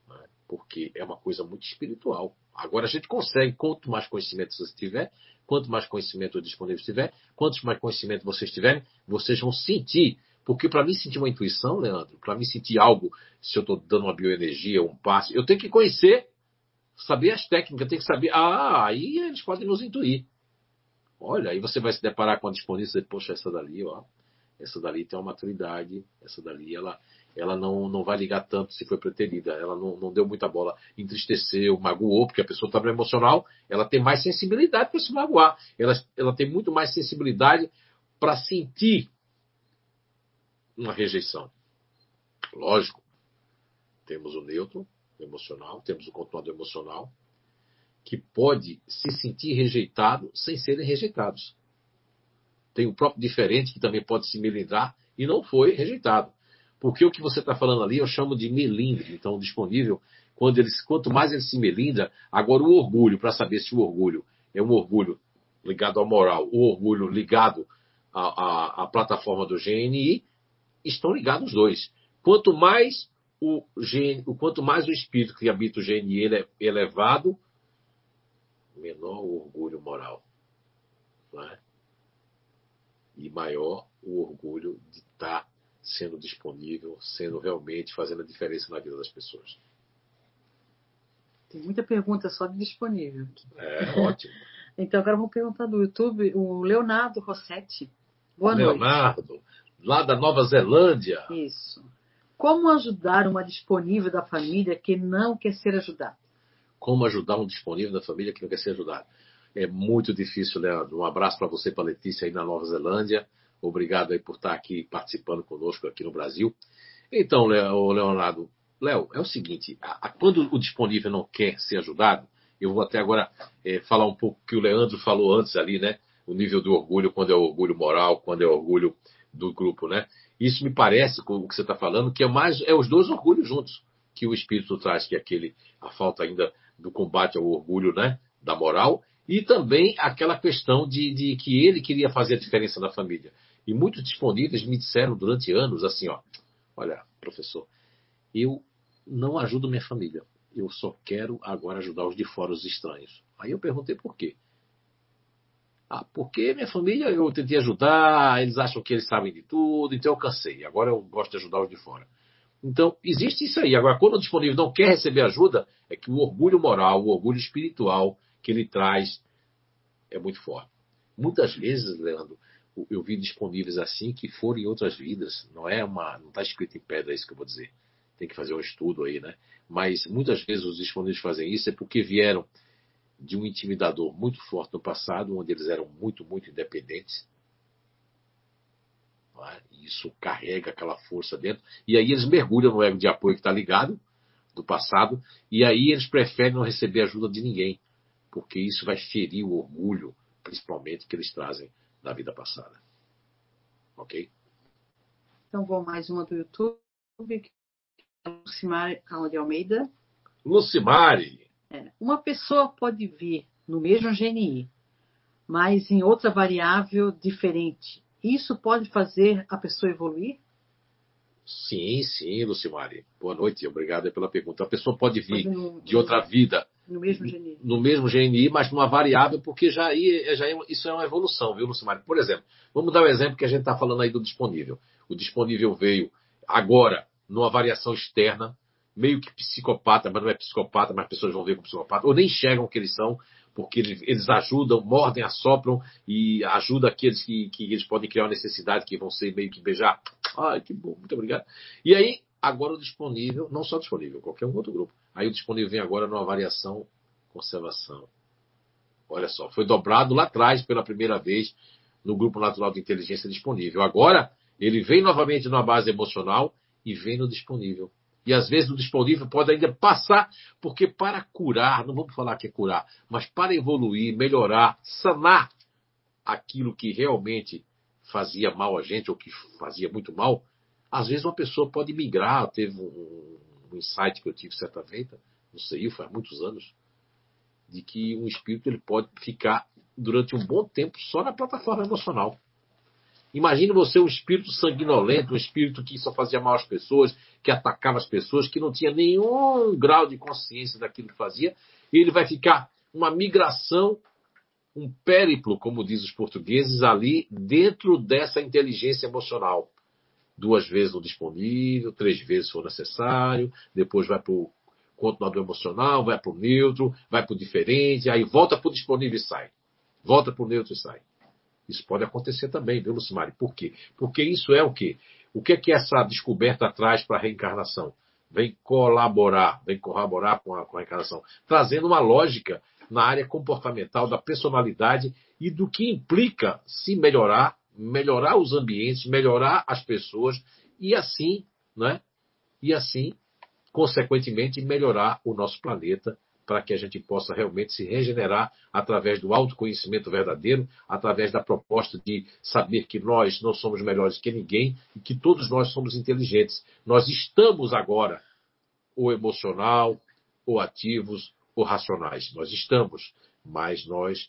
Speaker 1: Né? Porque é uma coisa muito espiritual. Agora a gente consegue, quanto mais conhecimento você tiver, quanto mais conhecimento disponível tiver, quanto mais conhecimento vocês tiverem, vocês vão sentir. Porque para mim sentir uma intuição, Leandro, para mim sentir algo, se eu estou dando uma bioenergia, um passe, eu tenho que conhecer saber as técnicas, tem que saber. Ah, aí eles podem nos intuir. Olha, aí você vai se deparar com a disponível e poxa, essa dali, ó, essa dali tem uma maturidade, essa dali ela, ela não, não vai ligar tanto se foi preterida, ela não, não deu muita bola, entristeceu, magoou, porque a pessoa está emocional, ela tem mais sensibilidade para se magoar, ela, ela tem muito mais sensibilidade para sentir uma rejeição. Lógico, temos o neutro, emocional, temos o controlador emocional, que pode se sentir rejeitado sem serem rejeitados. Tem o próprio diferente que também pode se melindrar e não foi rejeitado. Porque o que você está falando ali eu chamo de melindre, então disponível, quando eles, quanto mais ele se melindra, agora o orgulho, para saber se o orgulho é um orgulho ligado à moral, o orgulho ligado à, à, à plataforma do GNI, estão ligados os dois. Quanto mais o, gene, o quanto mais o espírito que habita o GNI ele é elevado, menor o orgulho moral. É? E maior o orgulho de estar sendo disponível, sendo realmente fazendo a diferença na vida das pessoas.
Speaker 2: Tem muita pergunta só de disponível.
Speaker 1: É, ótimo.
Speaker 2: então agora vamos perguntar do YouTube, o Leonardo Rossetti.
Speaker 1: Boa Leonardo, noite. Leonardo, lá da Nova Zelândia.
Speaker 2: Isso. Como ajudar uma disponível da família que não quer ser ajudada?
Speaker 1: Como ajudar um disponível da família que não quer ser ajudado? É muito difícil, Leandro. Um abraço para você, para Letícia aí na Nova Zelândia. Obrigado aí por estar aqui participando conosco aqui no Brasil. Então, Leonardo, Léo, é o seguinte: a, a, quando o disponível não quer ser ajudado, eu vou até agora é, falar um pouco que o Leandro falou antes ali, né? o nível do orgulho, quando é orgulho moral, quando é orgulho do grupo, né? Isso me parece, com o que você está falando, que é mais é os dois orgulhos juntos que o espírito traz, que é aquele a falta ainda do combate ao orgulho, né? Da moral e também aquela questão de, de que ele queria fazer a diferença na família. E muitos disponíveis me disseram durante anos assim, ó, olha, professor, eu não ajudo minha família. Eu só quero agora ajudar os de fora, os estranhos. Aí eu perguntei por quê. Ah, porque minha família eu tentei ajudar, eles acham que eles sabem de tudo, então eu cansei. Agora eu gosto de ajudar os de fora. Então, existe isso aí. Agora, quando o disponível não quer receber ajuda, é que o orgulho moral, o orgulho espiritual que ele traz é muito forte. Muitas vezes, Leandro, eu vi disponíveis assim que foram em outras vidas. Não é uma, não está escrito em pedra isso que eu vou dizer. Tem que fazer um estudo aí, né? Mas muitas vezes os disponíveis fazem isso é porque vieram de um intimidador muito forte no passado, onde eles eram muito, muito independentes. É? Isso carrega aquela força dentro. E aí eles mergulham no ego de apoio que está ligado, do passado, e aí eles preferem não receber ajuda de ninguém, porque isso vai ferir o orgulho, principalmente, que eles trazem da vida passada. Ok?
Speaker 2: Então vou mais uma do YouTube. Lucimari de Almeida.
Speaker 1: Lucimari.
Speaker 2: É, uma pessoa pode vir no mesmo GNI, mas em outra variável diferente. Isso pode fazer a pessoa evoluir?
Speaker 1: Sim, sim, Lucimari. Boa noite, obrigado pela pergunta. A pessoa pode vir no, de outra vida.
Speaker 2: No mesmo GNI.
Speaker 1: No mesmo GNI, mas numa variável, porque já, aí, já é, isso é uma evolução, viu, Lucimari? Por exemplo, vamos dar o um exemplo que a gente está falando aí do disponível. O disponível veio agora numa variação externa, meio que psicopata, mas não é psicopata, mas as pessoas vão ver como psicopata, ou nem enxergam o que eles são, porque eles ajudam, mordem, assopram e ajudam aqueles que, que eles podem criar uma necessidade, que vão ser meio que beijar. Ai, que bom, muito obrigado. E aí, agora o disponível, não só disponível, qualquer um outro grupo. Aí o disponível vem agora numa variação conservação. Olha só, foi dobrado lá atrás pela primeira vez no grupo natural de inteligência disponível. Agora, ele vem novamente numa base emocional e vem no disponível. E às vezes o disponível pode ainda passar, porque para curar, não vamos falar que é curar, mas para evoluir, melhorar, sanar aquilo que realmente fazia mal a gente ou que fazia muito mal, às vezes uma pessoa pode migrar. Teve um, um insight que eu tive certa feita, não sei, faz muitos anos, de que um espírito ele pode ficar durante um bom tempo só na plataforma emocional. Imagine você um espírito sanguinolento, um espírito que só fazia mal às pessoas, que atacava as pessoas, que não tinha nenhum grau de consciência daquilo que fazia, e ele vai ficar uma migração, um périplo, como diz os portugueses, ali dentro dessa inteligência emocional. Duas vezes no disponível, três vezes se for necessário, depois vai para o continuador emocional, vai para o neutro, vai para o diferente, aí volta para o disponível e sai. Volta para o neutro e sai. Isso pode acontecer também, viu, Lucimari? Por quê? Porque isso é o quê? O que é que essa descoberta traz para a reencarnação? Vem colaborar, vem corroborar com a, com a reencarnação, trazendo uma lógica na área comportamental da personalidade e do que implica se melhorar, melhorar os ambientes, melhorar as pessoas e assim, né? E assim, consequentemente, melhorar o nosso planeta para que a gente possa realmente se regenerar através do autoconhecimento verdadeiro, através da proposta de saber que nós não somos melhores que ninguém e que todos nós somos inteligentes. Nós estamos agora ou emocional, ou ativos, ou racionais. Nós estamos, mas nós,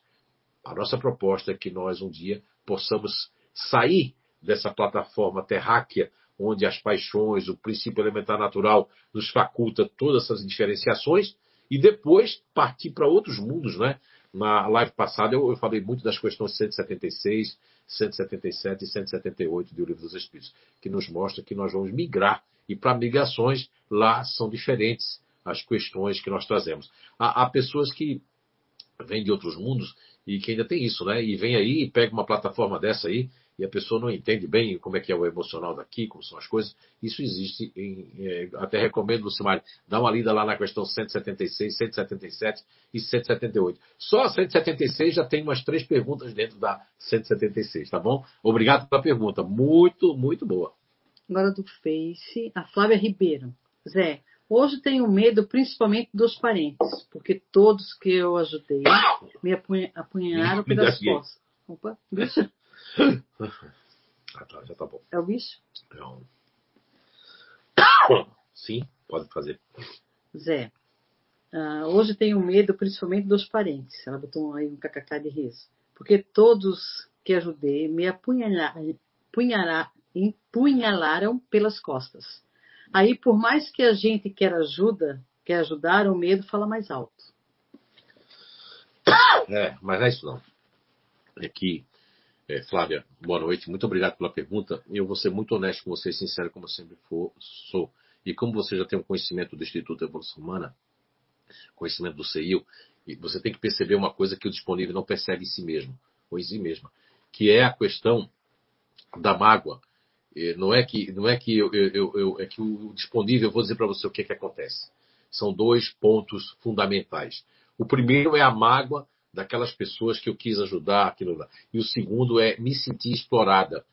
Speaker 1: a nossa proposta é que nós um dia possamos sair dessa plataforma terráquea onde as paixões, o princípio elementar natural nos faculta todas essas diferenciações e depois partir para outros mundos, né? Na live passada eu, eu, falei muito das questões 176, 177 e 178 do Livro dos Espíritos, que nos mostra que nós vamos migrar e para migrações lá são diferentes as questões que nós trazemos. Há, há pessoas que vêm de outros mundos e que ainda tem isso, né? E vem aí e pega uma plataforma dessa aí e a pessoa não entende bem como é que é o emocional daqui, como são as coisas. Isso existe. Em, é, até recomendo, Lucimar, dar uma lida lá na questão 176, 177 e 178. Só a 176 já tem umas três perguntas dentro da 176, tá bom? Obrigado pela pergunta. Muito, muito boa.
Speaker 2: Agora do Face, a Flávia Ribeiro. Zé, hoje tenho medo principalmente dos parentes, porque todos que eu ajudei me apunhalaram pelas costas Opa, bicho.
Speaker 1: ah, tá, já tá bom.
Speaker 2: É o bicho?
Speaker 1: Então... Sim, pode fazer.
Speaker 2: Zé, uh, hoje tenho medo principalmente dos parentes. Ela botou aí um kkk de riso. Porque todos que ajudei me apunhalaram, empunhalaram pelas costas. Aí, por mais que a gente quer ajuda, quer ajudar, o medo fala mais alto.
Speaker 1: É, mas não é isso não. É que, é, Flávia, boa noite, muito obrigado pela pergunta. Eu vou ser muito honesto com você sincero como eu sempre for, sou. E como você já tem um conhecimento do Instituto Evolução Humana, conhecimento do CEIU, você tem que perceber uma coisa que o disponível não percebe em si mesmo, ou em si mesma, que é a questão da mágoa. Não é que, não é que eu, eu, eu é que o disponível, eu vou dizer para você o que, que acontece. São dois pontos fundamentais. O primeiro é a mágoa daquelas pessoas que eu quis ajudar, aquilo lá. E o segundo é me sentir explorada.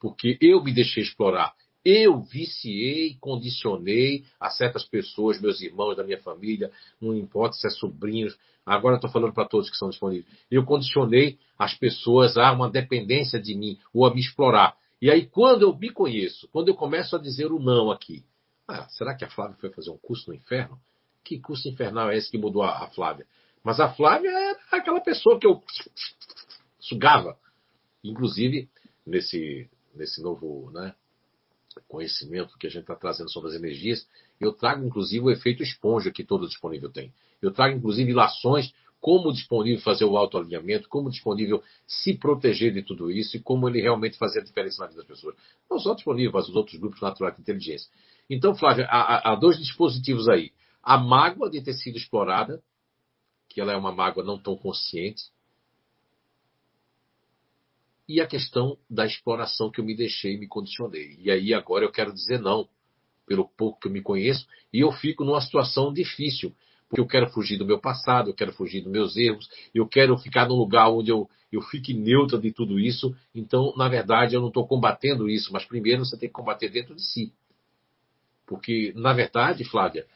Speaker 1: Porque eu me deixei explorar. Eu viciei, condicionei a certas pessoas, meus irmãos da minha família, não importa se é sobrinhos, agora estou falando para todos que são disponíveis. Eu condicionei as pessoas a uma dependência de mim ou a me explorar. E aí, quando eu me conheço, quando eu começo a dizer o não aqui, ah, será que a Flávia foi fazer um curso no inferno? Que curso infernal é esse que mudou a, a Flávia? Mas a Flávia é aquela pessoa que eu sugava. Inclusive, nesse, nesse novo, né, conhecimento que a gente está trazendo sobre as energias, eu trago inclusive o efeito esponja que todo disponível tem. Eu trago inclusive ilações como disponível fazer o autoalinhamento, como disponível se proteger de tudo isso e como ele realmente fazer a diferença na vida das pessoas. Não só disponível, mas os outros grupos naturais de inteligência. Então, Flávia, há, há dois dispositivos aí. A mágoa de ter sido explorada, que ela é uma mágoa não tão consciente, e a questão da exploração que eu me deixei e me condicionei. E aí agora eu quero dizer não, pelo pouco que eu me conheço, e eu fico numa situação difícil, porque eu quero fugir do meu passado, eu quero fugir dos meus erros, eu quero ficar num lugar onde eu, eu fique neutra de tudo isso. Então, na verdade, eu não estou combatendo isso, mas primeiro você tem que combater dentro de si. Porque, na verdade, Flávia,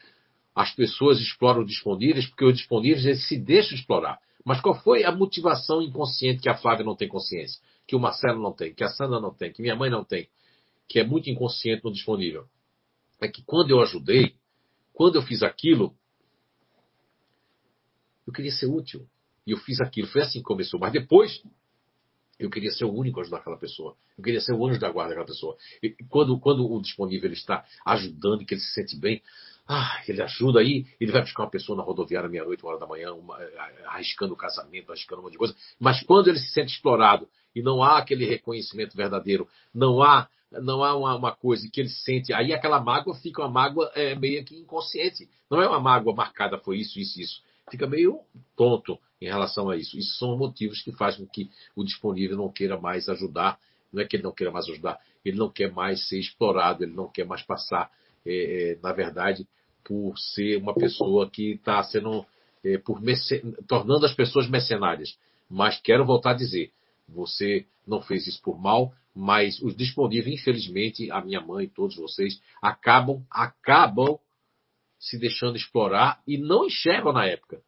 Speaker 1: as pessoas exploram disponíveis porque os disponíveis eles se deixam explorar. Mas qual foi a motivação inconsciente que a Flávia não tem consciência? que o Marcelo não tem, que a Sandra não tem, que minha mãe não tem, que é muito inconsciente no disponível. É que quando eu ajudei, quando eu fiz aquilo, eu queria ser útil. E eu fiz aquilo. Foi assim que começou. Mas depois, eu queria ser o único a ajudar aquela pessoa. Eu queria ser o anjo da guarda daquela pessoa. E quando, quando o disponível está ajudando, que ele se sente bem, ah, ele ajuda aí, ele vai buscar uma pessoa na rodoviária meia-noite, uma hora da manhã, uma, eh, arriscando o casamento, arriscando um monte de coisa. Mas quando ele se sente explorado e não há aquele reconhecimento verdadeiro, não há não há uma, uma coisa que ele sente, aí aquela mágoa fica uma mágoa é, meio que inconsciente. Não é uma mágoa marcada, foi isso, isso, isso. Fica meio tonto em relação a isso. Isso são motivos que fazem com que o disponível não queira mais ajudar. Não é que ele não queira mais ajudar, ele não quer mais ser explorado, ele não quer mais passar, é, é, na verdade, por ser uma pessoa que está sendo é, por tornando as pessoas mercenárias. Mas quero voltar a dizer, você não fez isso por mal, mas os disponíveis, infelizmente, a minha mãe, todos vocês, acabam, acabam se deixando explorar e não enxergam na época.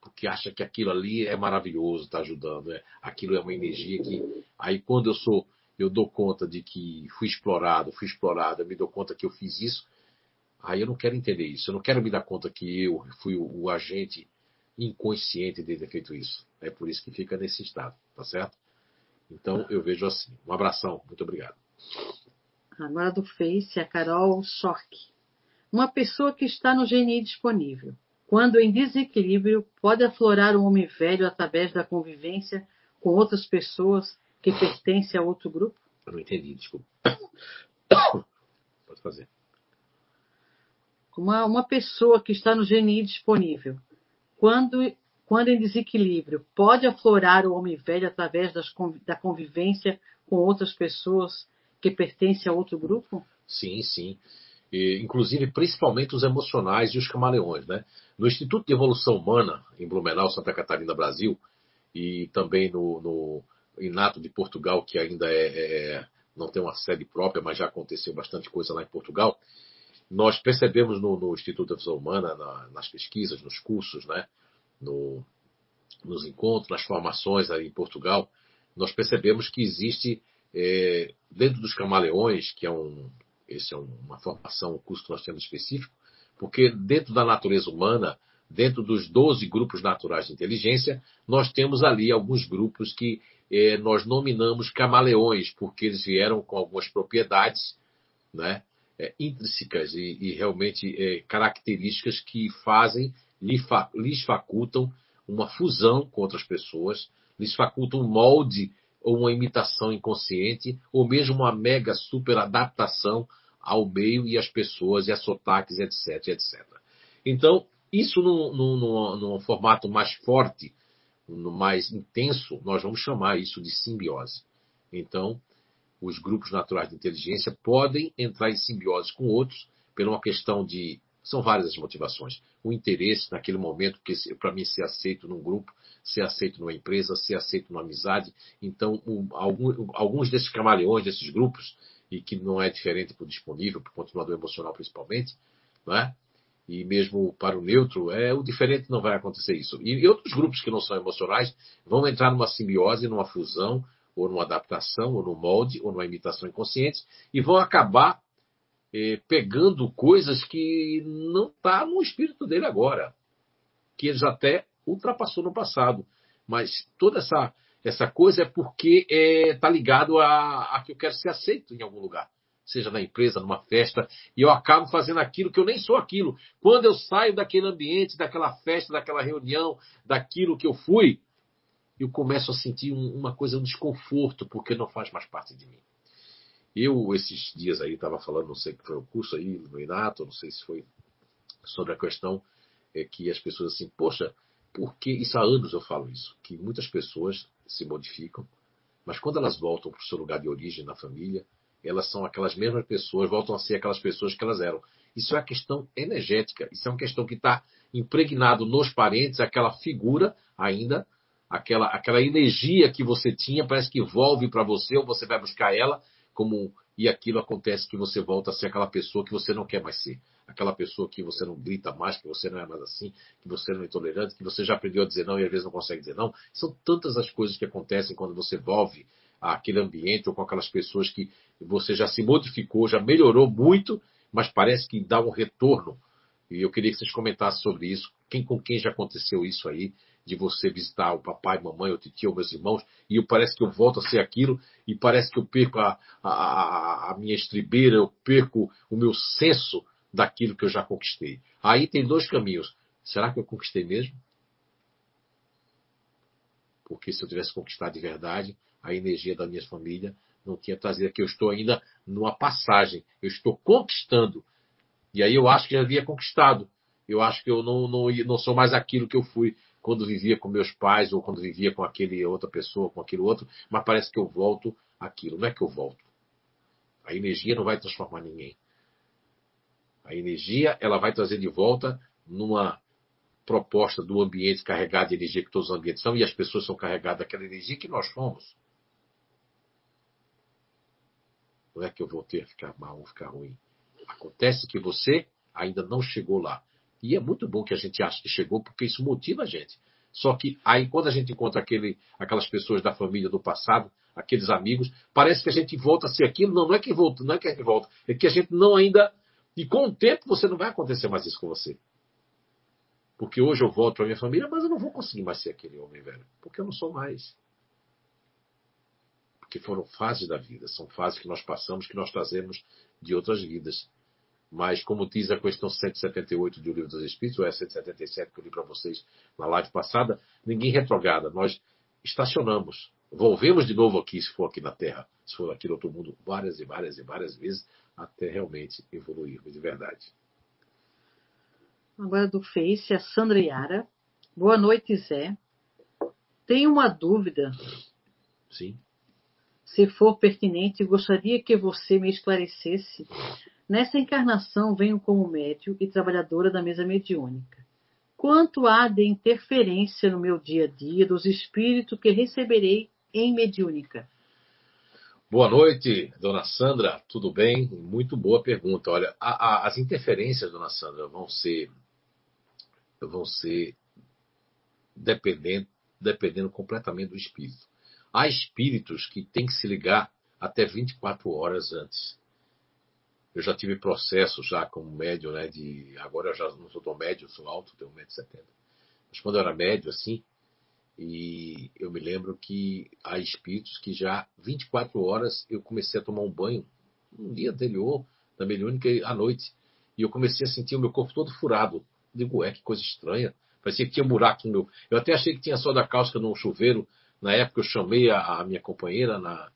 Speaker 1: Porque acha que aquilo ali é maravilhoso, está ajudando. É, aquilo é uma energia que. Aí quando eu sou, eu dou conta de que fui explorado, fui explorada, me dou conta que eu fiz isso, Aí eu não quero entender isso. Eu não quero me dar conta que eu fui o, o agente inconsciente de ter feito isso. É por isso que fica nesse estado, tá certo? Então eu vejo assim. Um abração, muito obrigado.
Speaker 2: Agora do Face, a Carol Schock. Uma pessoa que está no GNI disponível. Quando em desequilíbrio, pode aflorar o homem velho através da convivência com outras pessoas que pertencem a outro grupo?
Speaker 1: Eu não entendi, desculpa. Pode fazer
Speaker 2: uma, uma pessoa que está no GNI disponível, quando, quando em desequilíbrio, pode aflorar o homem velho através das, da convivência com outras pessoas que pertencem a outro grupo?
Speaker 1: Sim, sim. E, inclusive, principalmente os emocionais e os camaleões. Né? No Instituto de Evolução Humana, em Blumenau, Santa Catarina, Brasil, e também no, no Inato de Portugal, que ainda é, é, não tem uma sede própria, mas já aconteceu bastante coisa lá em Portugal, nós percebemos no, no Instituto da Visão Humana, na, nas pesquisas, nos cursos, né, no, nos encontros, nas formações aí em Portugal, nós percebemos que existe, é, dentro dos camaleões, que é um, esse é uma formação, um curso que nós temos específico, porque dentro da natureza humana, dentro dos 12 grupos naturais de inteligência, nós temos ali alguns grupos que é, nós nominamos camaleões, porque eles vieram com algumas propriedades né, é, intrínsecas e, e realmente é, características que fazem, lhes facultam uma fusão com outras pessoas, lhes facultam um molde ou uma imitação inconsciente, ou mesmo uma mega super adaptação ao meio e às pessoas e a sotaques, etc, etc. Então, isso num, num, formato mais forte, no mais intenso, nós vamos chamar isso de simbiose. Então, os grupos naturais de inteligência podem entrar em simbiose com outros por uma questão de são várias as motivações. O interesse naquele momento, para mim ser aceito num grupo, ser aceito numa empresa, ser aceito numa amizade. Então, um, algum, alguns desses camaleões, desses grupos, e que não é diferente para o disponível, para o continuador emocional principalmente, é? e mesmo para o neutro, é o diferente não vai acontecer isso. E outros grupos que não são emocionais vão entrar numa simbiose, numa fusão, ou numa adaptação, ou no molde, ou numa imitação inconsciente, e vão acabar eh, pegando coisas que não está no espírito dele agora, que eles até ultrapassou no passado. Mas toda essa, essa coisa é porque está é, tá ligado a, a que eu quero ser aceito em algum lugar seja na empresa, numa festa, e eu acabo fazendo aquilo que eu nem sou aquilo. Quando eu saio daquele ambiente, daquela festa, daquela reunião, daquilo que eu fui, eu começo a sentir um, uma coisa, um desconforto, porque não faz mais parte de mim. Eu, esses dias aí, estava falando, não sei que foi o curso aí no Inato, não sei se foi sobre a questão é que as pessoas assim, poxa, porque isso há anos eu falo isso, que muitas pessoas se modificam, mas quando elas voltam para o seu lugar de origem na família, elas são aquelas mesmas pessoas, voltam a ser aquelas pessoas que elas eram. Isso é uma questão energética, isso é uma questão que está impregnado nos parentes, aquela figura ainda, aquela, aquela energia que você tinha, parece que volve para você, ou você vai buscar ela, como e aquilo acontece que você volta a ser aquela pessoa que você não quer mais ser. Aquela pessoa que você não grita mais, que você não é mais assim, que você não é intolerante, que você já aprendeu a dizer não e às vezes não consegue dizer não. São tantas as coisas que acontecem quando você volve àquele ambiente ou com aquelas pessoas que você já se modificou, já melhorou muito, mas parece que dá um retorno. E eu queria que vocês comentassem sobre isso. Quem com quem já aconteceu isso aí? De você visitar o papai, mamãe, o tio, meus irmãos, e eu, parece que eu volto a ser aquilo, e parece que eu perco a, a, a minha estribeira, eu perco o meu senso daquilo que eu já conquistei. Aí tem dois caminhos. Será que eu conquistei mesmo? Porque se eu tivesse conquistado de verdade, a energia da minha família não tinha trazido aqui. Eu estou ainda numa passagem. Eu estou conquistando. E aí eu acho que já havia conquistado. Eu acho que eu não, não, não sou mais aquilo que eu fui quando vivia com meus pais ou quando vivia com aquele outra pessoa, com aquele outro, mas parece que eu volto aquilo. Não é que eu volto. A energia não vai transformar ninguém. A energia, ela vai trazer de volta numa proposta do ambiente carregado de energia que todos os ambientes são e as pessoas são carregadas daquela energia que nós somos. Não é que eu vou ter ficar mal ou ficar ruim. Acontece que você ainda não chegou lá. E é muito bom que a gente ache que chegou, porque isso motiva a gente. Só que aí, quando a gente encontra aquele, aquelas pessoas da família do passado, aqueles amigos, parece que a gente volta a ser aquilo. Não, não é que volta, não é que a gente volta, é que a gente não ainda. E com o tempo você não vai acontecer mais isso com você. Porque hoje eu volto para minha família, mas eu não vou conseguir mais ser aquele homem velho, porque eu não sou mais. Porque foram fases da vida, são fases que nós passamos, que nós trazemos de outras vidas. Mas, como diz a questão 178 do Livro dos Espíritos, ou é 177 que eu li para vocês na live passada, ninguém retrograda. Nós estacionamos. Volvemos de novo aqui, se for aqui na Terra, se for aqui no outro mundo, várias e várias e várias vezes, até realmente evoluirmos de verdade.
Speaker 2: Agora do Face, a Sandra Yara. Boa noite, Zé. Tenho uma dúvida.
Speaker 1: Sim.
Speaker 2: Se for pertinente, gostaria que você me esclarecesse Nessa encarnação venho como médio e trabalhadora da mesa mediúnica. Quanto há de interferência no meu dia a dia dos espíritos que receberei em mediúnica?
Speaker 1: Boa noite, dona Sandra, tudo bem? Muito boa pergunta. Olha, a, a, as interferências, dona Sandra, vão ser, vão ser dependentes, dependendo completamente do espírito. Há espíritos que têm que se ligar até 24 horas antes. Eu já tive processo já como médio, né? De, agora eu já não sou tão médio, sou alto, tenho 1,70m. Mas quando eu era médio, assim, e eu me lembro que há espíritos que já 24 horas eu comecei a tomar um banho um dia anterior, na mediúnica, à noite. E eu comecei a sentir o meu corpo todo furado. Digo, é que coisa estranha. Parecia que tinha um buraco no meu. Eu até achei que tinha só da cáustica no chuveiro. Na época eu chamei a, a minha companheira na,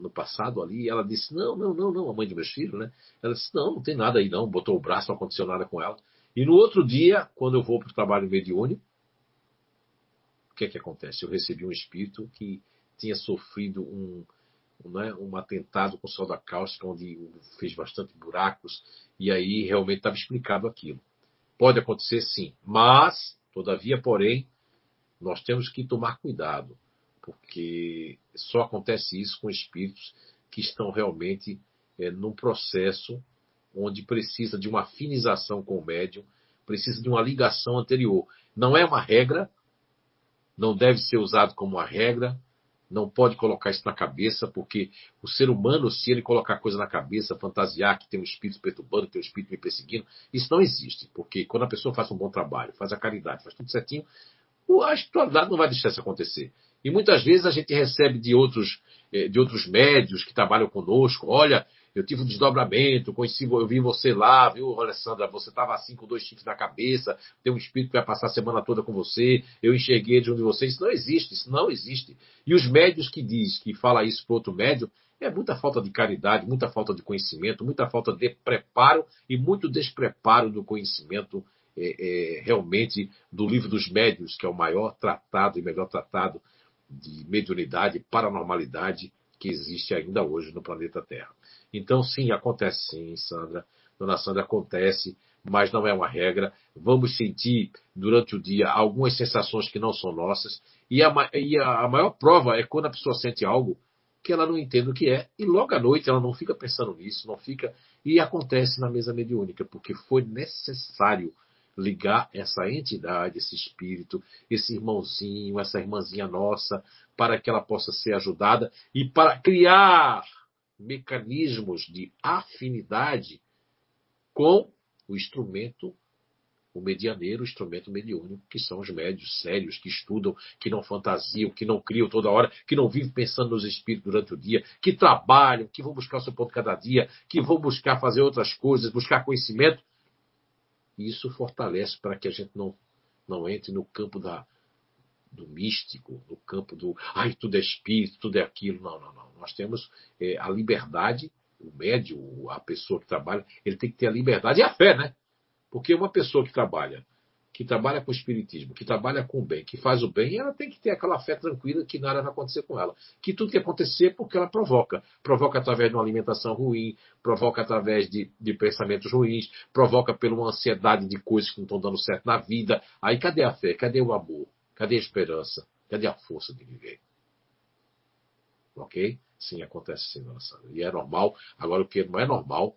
Speaker 1: no passado ali, ela disse: Não, não, não, não, a mãe de meus filhos, né? Ela disse: Não, não tem nada aí não. Botou o braço, não aconteceu nada com ela. E no outro dia, quando eu vou para o trabalho mediúnico, o que é que acontece? Eu recebi um espírito que tinha sofrido um, né, um atentado com soda cáustica, onde fez bastante buracos, e aí realmente estava explicado aquilo. Pode acontecer sim, mas, todavia, porém, nós temos que tomar cuidado, porque só acontece isso com espíritos que estão realmente é, num processo onde precisa de uma afinização com o médium, precisa de uma ligação anterior. Não é uma regra, não deve ser usado como uma regra, não pode colocar isso na cabeça, porque o ser humano, se ele colocar coisa na cabeça, fantasiar que tem um espírito perturbando, que tem um espírito me perseguindo, isso não existe. Porque quando a pessoa faz um bom trabalho, faz a caridade, faz tudo certinho, a espiritualidade não vai deixar isso acontecer. E muitas vezes a gente recebe de outros, eh, de outros médios que trabalham conosco, olha, eu tive um desdobramento, conheci, eu vi você lá, viu, Alessandra? Você estava assim com dois chifres na cabeça, tem um espírito que vai passar a semana toda com você, eu enxerguei de um de vocês. Isso não existe, isso não existe. E os médios que diz, que fala isso para outro médio, é muita falta de caridade, muita falta de conhecimento, muita falta de preparo e muito despreparo do conhecimento é, é, realmente do livro dos médios, que é o maior tratado e melhor tratado de mediunidade paranormalidade que existe ainda hoje no planeta Terra. Então, sim, acontece sim, Sandra. Dona Sandra, acontece, mas não é uma regra. Vamos sentir durante o dia algumas sensações que não são nossas. E a, e a maior prova é quando a pessoa sente algo que ela não entende o que é, e logo à noite ela não fica pensando nisso, não fica. E acontece na mesa mediúnica, porque foi necessário ligar essa entidade, esse espírito, esse irmãozinho, essa irmãzinha nossa, para que ela possa ser ajudada e para criar mecanismos de afinidade com o instrumento, o medianeiro, o instrumento mediúnico, que são os médios sérios, que estudam, que não fantasiam, que não criam toda hora, que não vivem pensando nos espíritos durante o dia, que trabalham, que vão buscar o seu ponto cada dia, que vão buscar fazer outras coisas, buscar conhecimento. E isso fortalece para que a gente não, não entre no campo da, do místico, no campo do ai, tudo é espírito, tudo é aquilo. Não, não, não. Nós temos é, a liberdade, o médio, a pessoa que trabalha, ele tem que ter a liberdade e a fé, né? Porque uma pessoa que trabalha, que trabalha com o espiritismo, que trabalha com o bem, que faz o bem, ela tem que ter aquela fé tranquila que nada vai acontecer com ela. Que tudo que acontecer é porque ela provoca. Provoca através de uma alimentação ruim, provoca através de, de pensamentos ruins, provoca por uma ansiedade de coisas que não estão dando certo na vida. Aí cadê a fé? Cadê o amor? Cadê a esperança? Cadê a força de viver? Ok? Sim, acontece sim, Sandra. E é normal. Agora, o que não é normal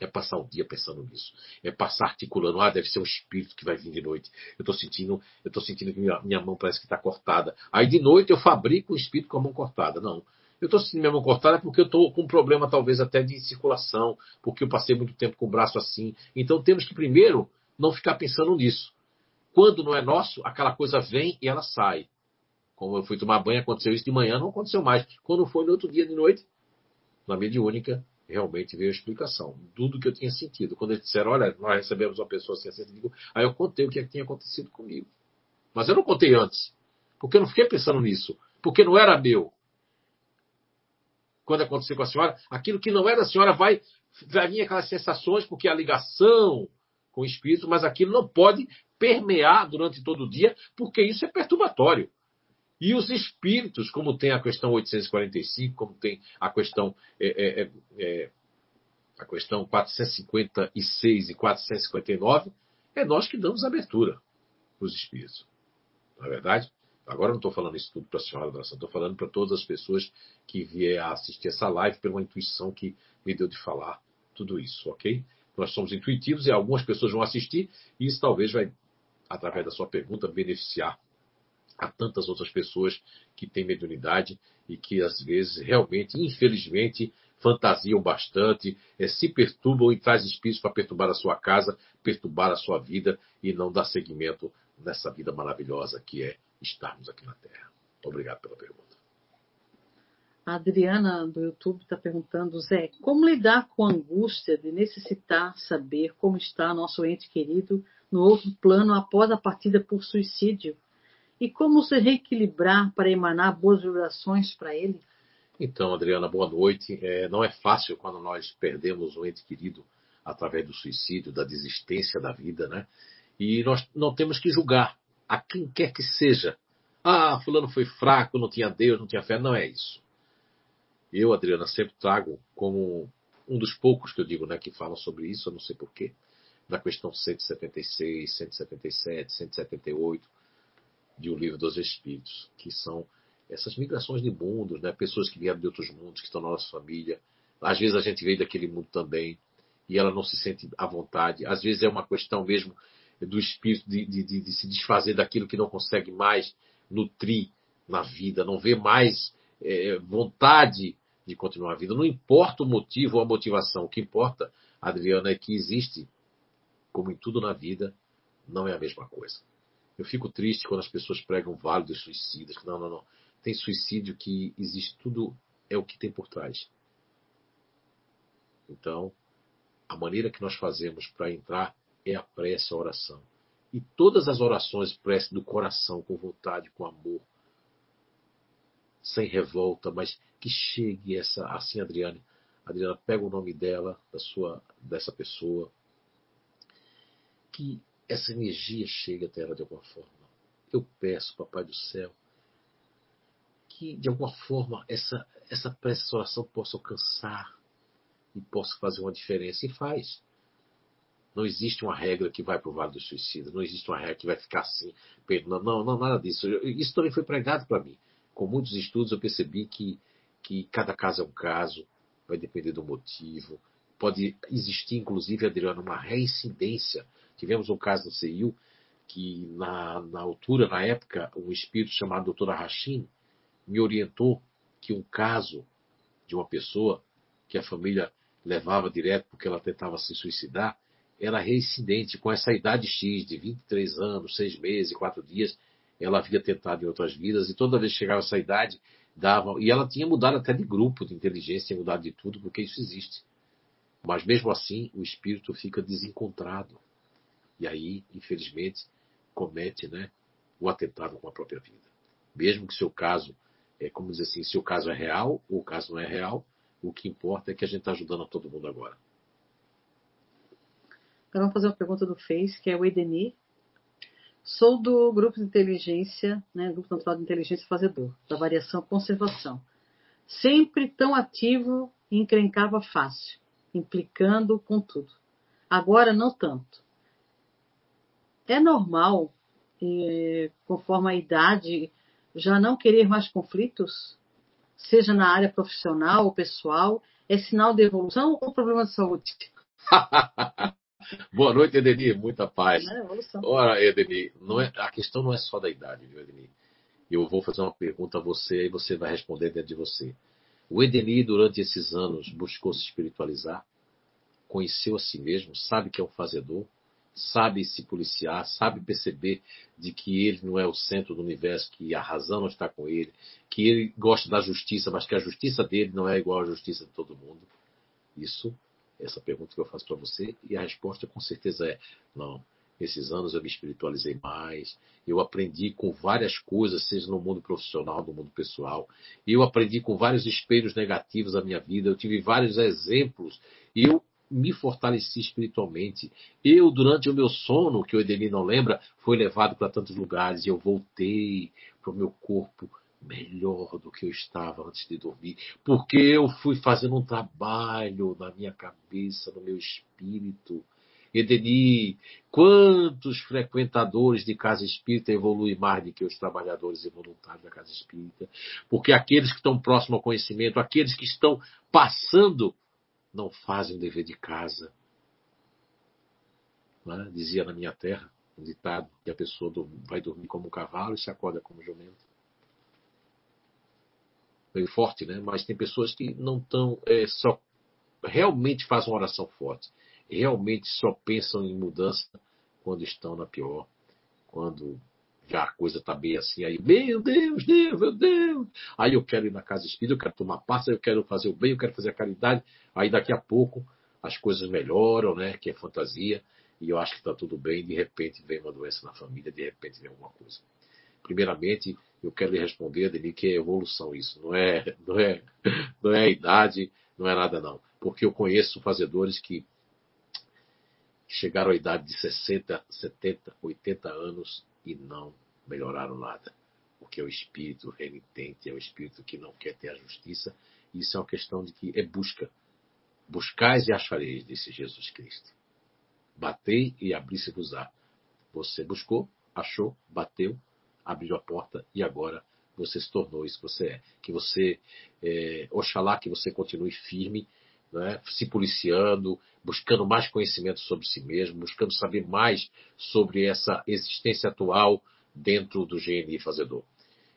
Speaker 1: é passar o dia pensando nisso. É passar articulando. Ah, deve ser um espírito que vai vir de noite. Eu estou sentindo, eu tô sentindo que minha, minha mão parece que está cortada. Aí de noite eu fabrico um espírito com a mão cortada. Não. Eu estou sentindo minha mão cortada porque eu estou com um problema, talvez até de circulação, porque eu passei muito tempo com o braço assim. Então temos que primeiro não ficar pensando nisso. Quando não é nosso, aquela coisa vem e ela sai. Como eu fui tomar banho, aconteceu isso de manhã, não aconteceu mais. Quando foi no outro dia de noite, na mediúnica, realmente veio a explicação. Tudo que eu tinha sentido. Quando eles disseram, olha, nós recebemos uma pessoa assim, assim, digo, aí eu contei o que, é que tinha acontecido comigo. Mas eu não contei antes. Porque eu não fiquei pensando nisso. Porque não era meu. Quando aconteceu com a senhora, aquilo que não era da senhora vai, vai vir aquelas sensações, porque a ligação com o espírito, mas aquilo não pode permear durante todo o dia, porque isso é perturbatório. E os espíritos, como tem a questão 845, como tem a questão, é, é, é, é a questão 456 e 459, é nós que damos abertura para os espíritos. Não é verdade? Agora não estou falando isso tudo para a senhora, estou falando para todas as pessoas que vier a assistir essa live pela intuição que me deu de falar tudo isso, ok? Nós somos intuitivos e algumas pessoas vão assistir e isso talvez vai através da sua pergunta, beneficiar Há tantas outras pessoas que têm mediunidade e que às vezes realmente, infelizmente, fantasiam bastante, é, se perturbam e trazem espíritos para perturbar a sua casa, perturbar a sua vida e não dar seguimento nessa vida maravilhosa que é estarmos aqui na Terra. Obrigado pela pergunta.
Speaker 2: A Adriana do YouTube está perguntando, Zé, como lidar com a angústia de necessitar saber como está nosso ente querido no outro plano após a partida por suicídio? E como se reequilibrar para emanar boas vibrações para ele?
Speaker 1: Então, Adriana, boa noite. É, não é fácil quando nós perdemos um ente querido através do suicídio, da desistência da vida, né? E nós não temos que julgar a quem quer que seja. Ah, fulano foi fraco, não tinha Deus, não tinha fé. Não é isso. Eu, Adriana, sempre trago como um dos poucos que eu digo, né, que falam sobre isso, eu não sei porquê, da questão 176, 177, 178 de O Livro dos Espíritos, que são essas migrações de mundos, né, pessoas que vieram de outros mundos, que estão na nossa família. Às vezes a gente veio daquele mundo também e ela não se sente à vontade. Às vezes é uma questão mesmo do espírito de, de, de, de se desfazer daquilo que não consegue mais nutrir na vida, não vê mais é, vontade de continuar a vida. Não importa o motivo ou a motivação, o que importa, Adriana, é que existe, como em tudo na vida, não é a mesma coisa. Eu fico triste quando as pessoas pregam vale dos suicidas. Não, não, não. Tem suicídio que existe tudo, é o que tem por trás. Então, a maneira que nós fazemos para entrar é a prece, a oração. E todas as orações, prece do coração, com vontade, com amor, sem revolta, mas que chegue essa, assim, Adriane. Adriana, pega o nome dela, da sua, dessa pessoa, que essa energia chegue até ela de alguma forma. Eu peço, Papai do Céu, que de alguma forma essa, essa prece, possa alcançar e possa fazer uma diferença. E faz. Não existe uma regra que vai para o Vale do Suicida, não existe uma regra que vai ficar assim. Não, não, não nada disso. Isso também foi pregado para mim com muitos estudos, eu percebi que, que cada caso é um caso, vai depender do motivo. Pode existir, inclusive, Adriano, uma reincidência. Tivemos um caso no CIU que, na, na altura, na época, um espírito chamado doutora Rachim me orientou que um caso de uma pessoa que a família levava direto porque ela tentava se suicidar, era reincidente com essa idade X de 23 anos, 6 meses, 4 dias, ela havia tentado em outras vidas e toda vez que chegava essa idade, dava. E ela tinha mudado até de grupo de inteligência, tinha mudado de tudo, porque isso existe. Mas mesmo assim, o espírito fica desencontrado. E aí, infelizmente, comete né, o atentado com a própria vida. Mesmo que seu caso, é como dizer assim, se o caso é real ou o caso não é real, o que importa é que a gente está ajudando a todo mundo agora.
Speaker 2: Agora vamos fazer uma pergunta do Face, que é o Edenir. Sou do grupo de inteligência, né, grupo natural de inteligência fazedor, da variação conservação. Sempre tão ativo e encrencava fácil, implicando com tudo. Agora não tanto. É normal, conforme a idade, já não querer mais conflitos, seja na área profissional ou pessoal, é sinal de evolução ou problema de saúde?
Speaker 1: Boa noite, Edeni. Muita paz. É Ora, Edeni, não é, a questão não é só da idade, viu, Edeni? Eu vou fazer uma pergunta a você e você vai responder dentro de você. O Edeni, durante esses anos, buscou se espiritualizar, conheceu a si mesmo, sabe que é um fazedor, sabe se policiar, sabe perceber de que ele não é o centro do universo, que a razão não está com ele, que ele gosta da justiça, mas que a justiça dele não é igual à justiça de todo mundo. Isso essa pergunta que eu faço para você e a resposta com certeza é não. Esses anos eu me espiritualizei mais, eu aprendi com várias coisas, seja no mundo profissional, no mundo pessoal. Eu aprendi com vários espelhos negativos da minha vida, eu tive vários exemplos. Eu me fortaleci espiritualmente. Eu, durante o meu sono, que o Edeni não lembra, fui levado para tantos lugares e eu voltei para o meu corpo melhor do que eu estava antes de dormir, porque eu fui fazendo um trabalho na minha cabeça, no meu espírito. Edeni, quantos frequentadores de casa espírita evoluem mais do que os trabalhadores e voluntários da casa espírita? Porque aqueles que estão próximos ao conhecimento, aqueles que estão passando, não fazem o dever de casa. É? Dizia na minha terra, um ditado que a pessoa vai dormir como um cavalo e se acorda como um jumento. Meio forte, né? Mas tem pessoas que não estão é, só realmente fazem uma oração forte, realmente só pensam em mudança quando estão na pior, quando a coisa está bem assim, aí, meu Deus, Deus, meu Deus. Aí eu quero ir na casa espírita, eu quero tomar pasta, eu quero fazer o bem, eu quero fazer a caridade. Aí daqui a pouco as coisas melhoram, né? Que é fantasia, e eu acho que está tudo bem. De repente vem uma doença na família, de repente vem alguma coisa. Primeiramente, eu quero lhe responder, Adeline, que é evolução isso. Não é, não é, não é idade, não é nada não. Porque eu conheço fazedores que chegaram à idade de 60, 70, 80 anos e não melhoraram nada. Porque é o espírito renitente, é o espírito que não quer ter a justiça. Isso é uma questão de que é busca. Buscais e achareis, disse Jesus Cristo. Batei e abri-se-vos-á. Você buscou, achou, bateu, abriu a porta e agora você se tornou isso que você é. Que você, é, oxalá que você continue firme, né, se policiando, buscando mais conhecimento sobre si mesmo, buscando saber mais sobre essa existência atual dentro do GNI Fazedor.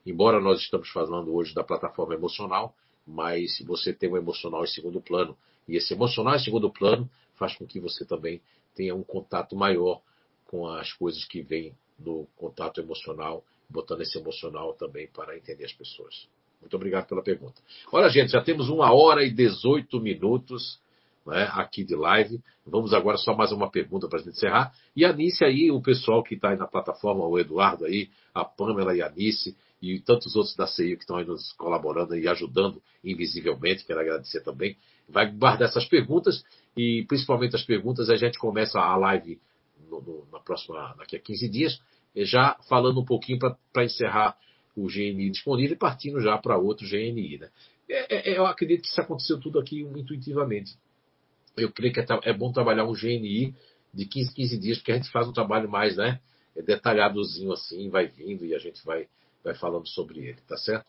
Speaker 1: Embora nós estamos falando hoje da plataforma emocional, mas você tem um emocional em segundo plano. E esse emocional em segundo plano faz com que você também tenha um contato maior com as coisas que vêm no contato emocional, botando esse emocional também para entender as pessoas. Muito obrigado pela pergunta. Olha, gente, já temos uma hora e 18 minutos né, aqui de live. Vamos agora só mais uma pergunta para a gente encerrar. E a Anice aí, o pessoal que está aí na plataforma, o Eduardo aí, a Pamela e a Anice, e tantos outros da CI que estão aí nos colaborando e ajudando invisivelmente, quero agradecer também. Vai guardar essas perguntas e principalmente as perguntas, a gente começa a live no, no, na próxima, daqui a 15 dias, já falando um pouquinho para encerrar o GNI disponível e partindo já para outro GNI. Né? É, é, eu acredito que isso aconteceu tudo aqui intuitivamente. Eu creio que é, é bom trabalhar um GNI de 15, 15 dias, porque a gente faz um trabalho mais né, detalhadozinho assim, vai vindo e a gente vai vai falando sobre ele, tá certo?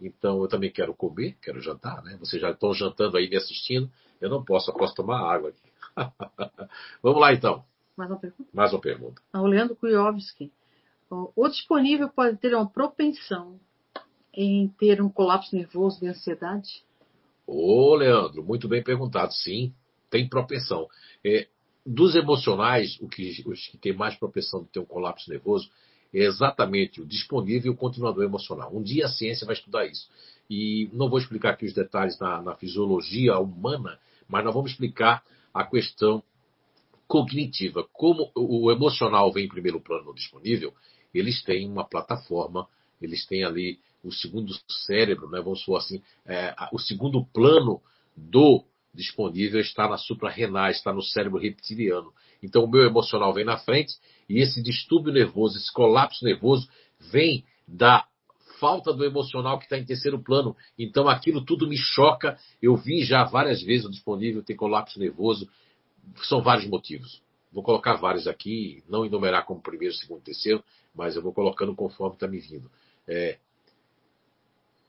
Speaker 1: Então eu também quero comer, quero jantar, né? Vocês já estão jantando aí me assistindo. Eu não posso, eu posso tomar água aqui. Vamos lá então.
Speaker 2: Mais uma pergunta?
Speaker 1: Mais uma pergunta.
Speaker 2: Ah, o Leandro Kujovski. O disponível pode ter uma propensão em ter um colapso nervoso de ansiedade?
Speaker 1: Ô, Leandro, muito bem perguntado. Sim, tem propensão. É, dos emocionais, o que, os que têm mais propensão de ter um colapso nervoso é exatamente o disponível e o continuador emocional. Um dia a ciência vai estudar isso. E não vou explicar aqui os detalhes na, na fisiologia humana, mas nós vamos explicar a questão cognitiva. Como o emocional vem em primeiro plano no disponível, eles têm uma plataforma, eles têm ali o segundo cérebro, né, vamos falar assim, é, o segundo plano do disponível está na suprarrenal, está no cérebro reptiliano. Então o meu emocional vem na frente e esse distúrbio nervoso, esse colapso nervoso vem da falta do emocional que está em terceiro plano. Então aquilo tudo me choca. Eu vi já várias vezes o disponível ter colapso nervoso. São vários motivos. Vou colocar vários aqui, não enumerar como primeiro, segundo, terceiro, mas eu vou colocando conforme está me vindo. É,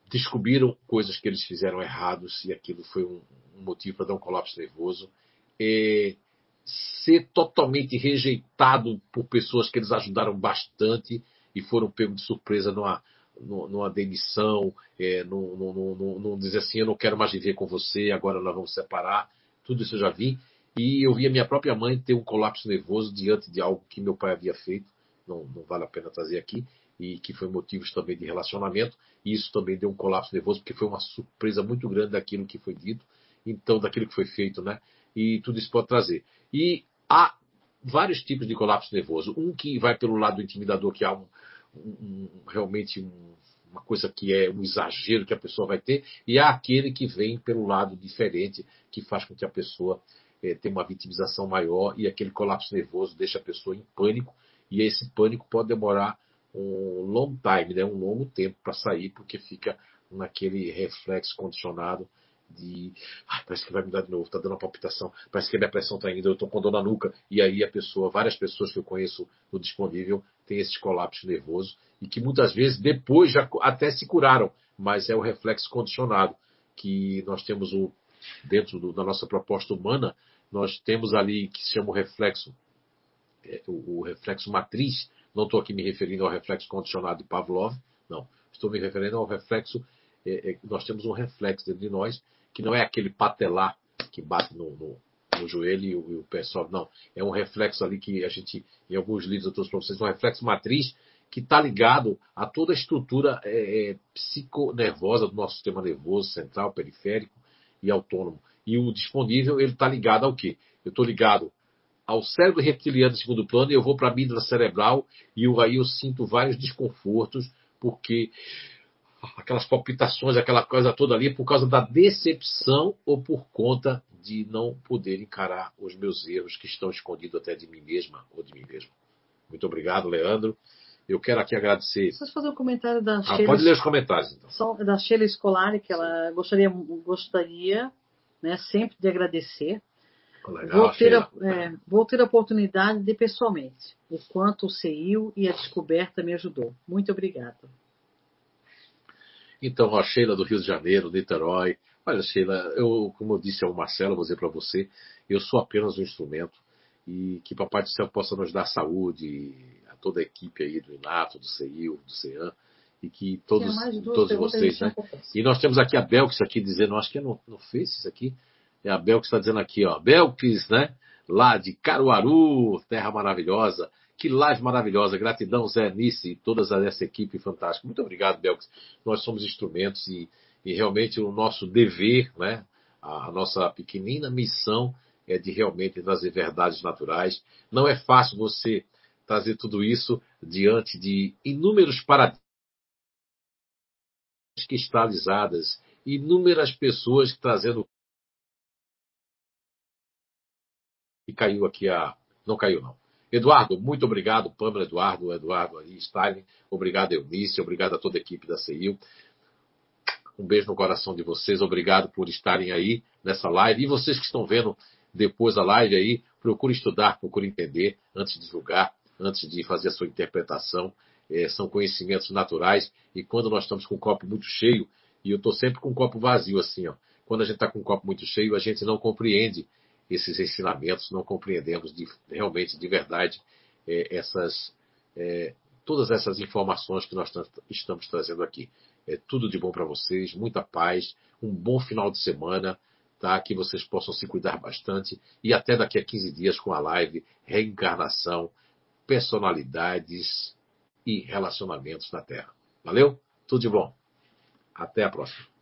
Speaker 1: descobriram coisas que eles fizeram errados e aquilo foi um, um motivo para dar um colapso nervoso. É, ser totalmente rejeitado por pessoas que eles ajudaram bastante e foram pegos de surpresa numa, numa demissão, é, não dizer assim, eu não quero mais viver com você, agora nós vamos separar. Tudo isso eu já vi. E eu vi a minha própria mãe ter um colapso nervoso diante de algo que meu pai havia feito, não, não vale a pena trazer aqui, e que foi motivos também de relacionamento. E isso também deu um colapso nervoso, porque foi uma surpresa muito grande daquilo que foi dito, então daquilo que foi feito, né? E tudo isso pode trazer. E há vários tipos de colapso nervoso. Um que vai pelo lado intimidador, que há um, um, realmente um, uma coisa que é um exagero que a pessoa vai ter, e há aquele que vem pelo lado diferente, que faz com que a pessoa é, tenha uma vitimização maior e aquele colapso nervoso deixa a pessoa em pânico, e esse pânico pode demorar um long time, né, um longo tempo para sair, porque fica naquele reflexo condicionado de parece que vai me dar de novo, está dando uma palpitação, parece que a minha pressão está indo, eu estou com dor na nuca, e aí a pessoa, várias pessoas que eu conheço no disponível têm esse colapso nervoso e que muitas vezes depois já até se curaram, mas é o reflexo condicionado que nós temos o dentro do, da nossa proposta humana, nós temos ali que se chama o reflexo é, o, reflexo matriz. Não estou aqui me referindo ao reflexo condicionado de Pavlov, não. Estou me referindo ao reflexo. É, é, nós temos um reflexo dentro de nós que não é aquele patelar que bate no, no, no joelho e o, e o pé sobe, não. É um reflexo ali que a gente, em alguns livros eu trouxe para vocês, um reflexo matriz que está ligado a toda a estrutura é, é, psiconervosa do nosso sistema nervoso central, periférico e autônomo. E o disponível, ele está ligado ao quê? Eu estou ligado ao cérebro reptiliano de segundo plano eu vou para a amígdala cerebral e eu, aí eu sinto vários desconfortos, porque aquelas palpitações, aquela coisa toda ali, por causa da decepção ou por conta de não poder encarar os meus erros que estão escondidos até de mim mesma ou de mim mesmo. Muito obrigado, Leandro. Eu quero aqui agradecer.
Speaker 2: Posso fazer um comentário da
Speaker 1: ah, Sheila? Pode ler os comentários, então.
Speaker 2: Só da Sheila Escolari, que ela gostaria, gostaria né, sempre de agradecer. Legal, vou, ter a, é, vou ter a oportunidade de pessoalmente o quanto o CEIU e a descoberta me ajudou. Muito obrigada.
Speaker 1: Então, a Sheila do Rio de Janeiro, Niterói. Olha, Sheila, eu, como eu disse ao Marcelo, vou dizer para você, eu sou apenas um instrumento e que Papai do Céu possa nos dar saúde, toda a equipe aí do Inato, do CEIU, do CEAM, e que todos, todos vocês, né? E nós temos aqui a Belkis aqui dizendo, acho que no, no Face isso aqui, é a Belkis está dizendo aqui, ó, Belkis, né? Lá de Caruaru, terra maravilhosa. Que live maravilhosa. Gratidão, Zé Nice e toda essa equipe fantástica. Muito obrigado, Belkis. Nós somos instrumentos e, e realmente o nosso dever, né? A nossa pequenina missão é de realmente trazer verdades naturais. Não é fácil você trazer tudo isso diante de inúmeros paradigmas cristalizadas, inúmeras pessoas trazendo. E caiu aqui a. Não caiu, não. Eduardo, muito obrigado. Pamela Eduardo, Eduardo aí, Stalin. Obrigado, Eunice. Obrigado a toda a equipe da CEIU. Um beijo no coração de vocês. Obrigado por estarem aí nessa live. E vocês que estão vendo depois a live aí, procure estudar, procure entender antes de julgar antes de fazer a sua interpretação. É, são conhecimentos naturais. E quando nós estamos com o copo muito cheio, e eu estou sempre com o copo vazio assim, ó. Quando a gente está com o copo muito cheio, a gente não compreende esses ensinamentos, não compreendemos de, realmente, de verdade, é, essas, é, todas essas informações que nós estamos trazendo aqui. É tudo de bom para vocês, muita paz, um bom final de semana, tá? Que vocês possam se cuidar bastante e até daqui a 15 dias com a live Reencarnação personalidades e relacionamentos na Terra. Valeu? Tudo de bom. Até a próxima.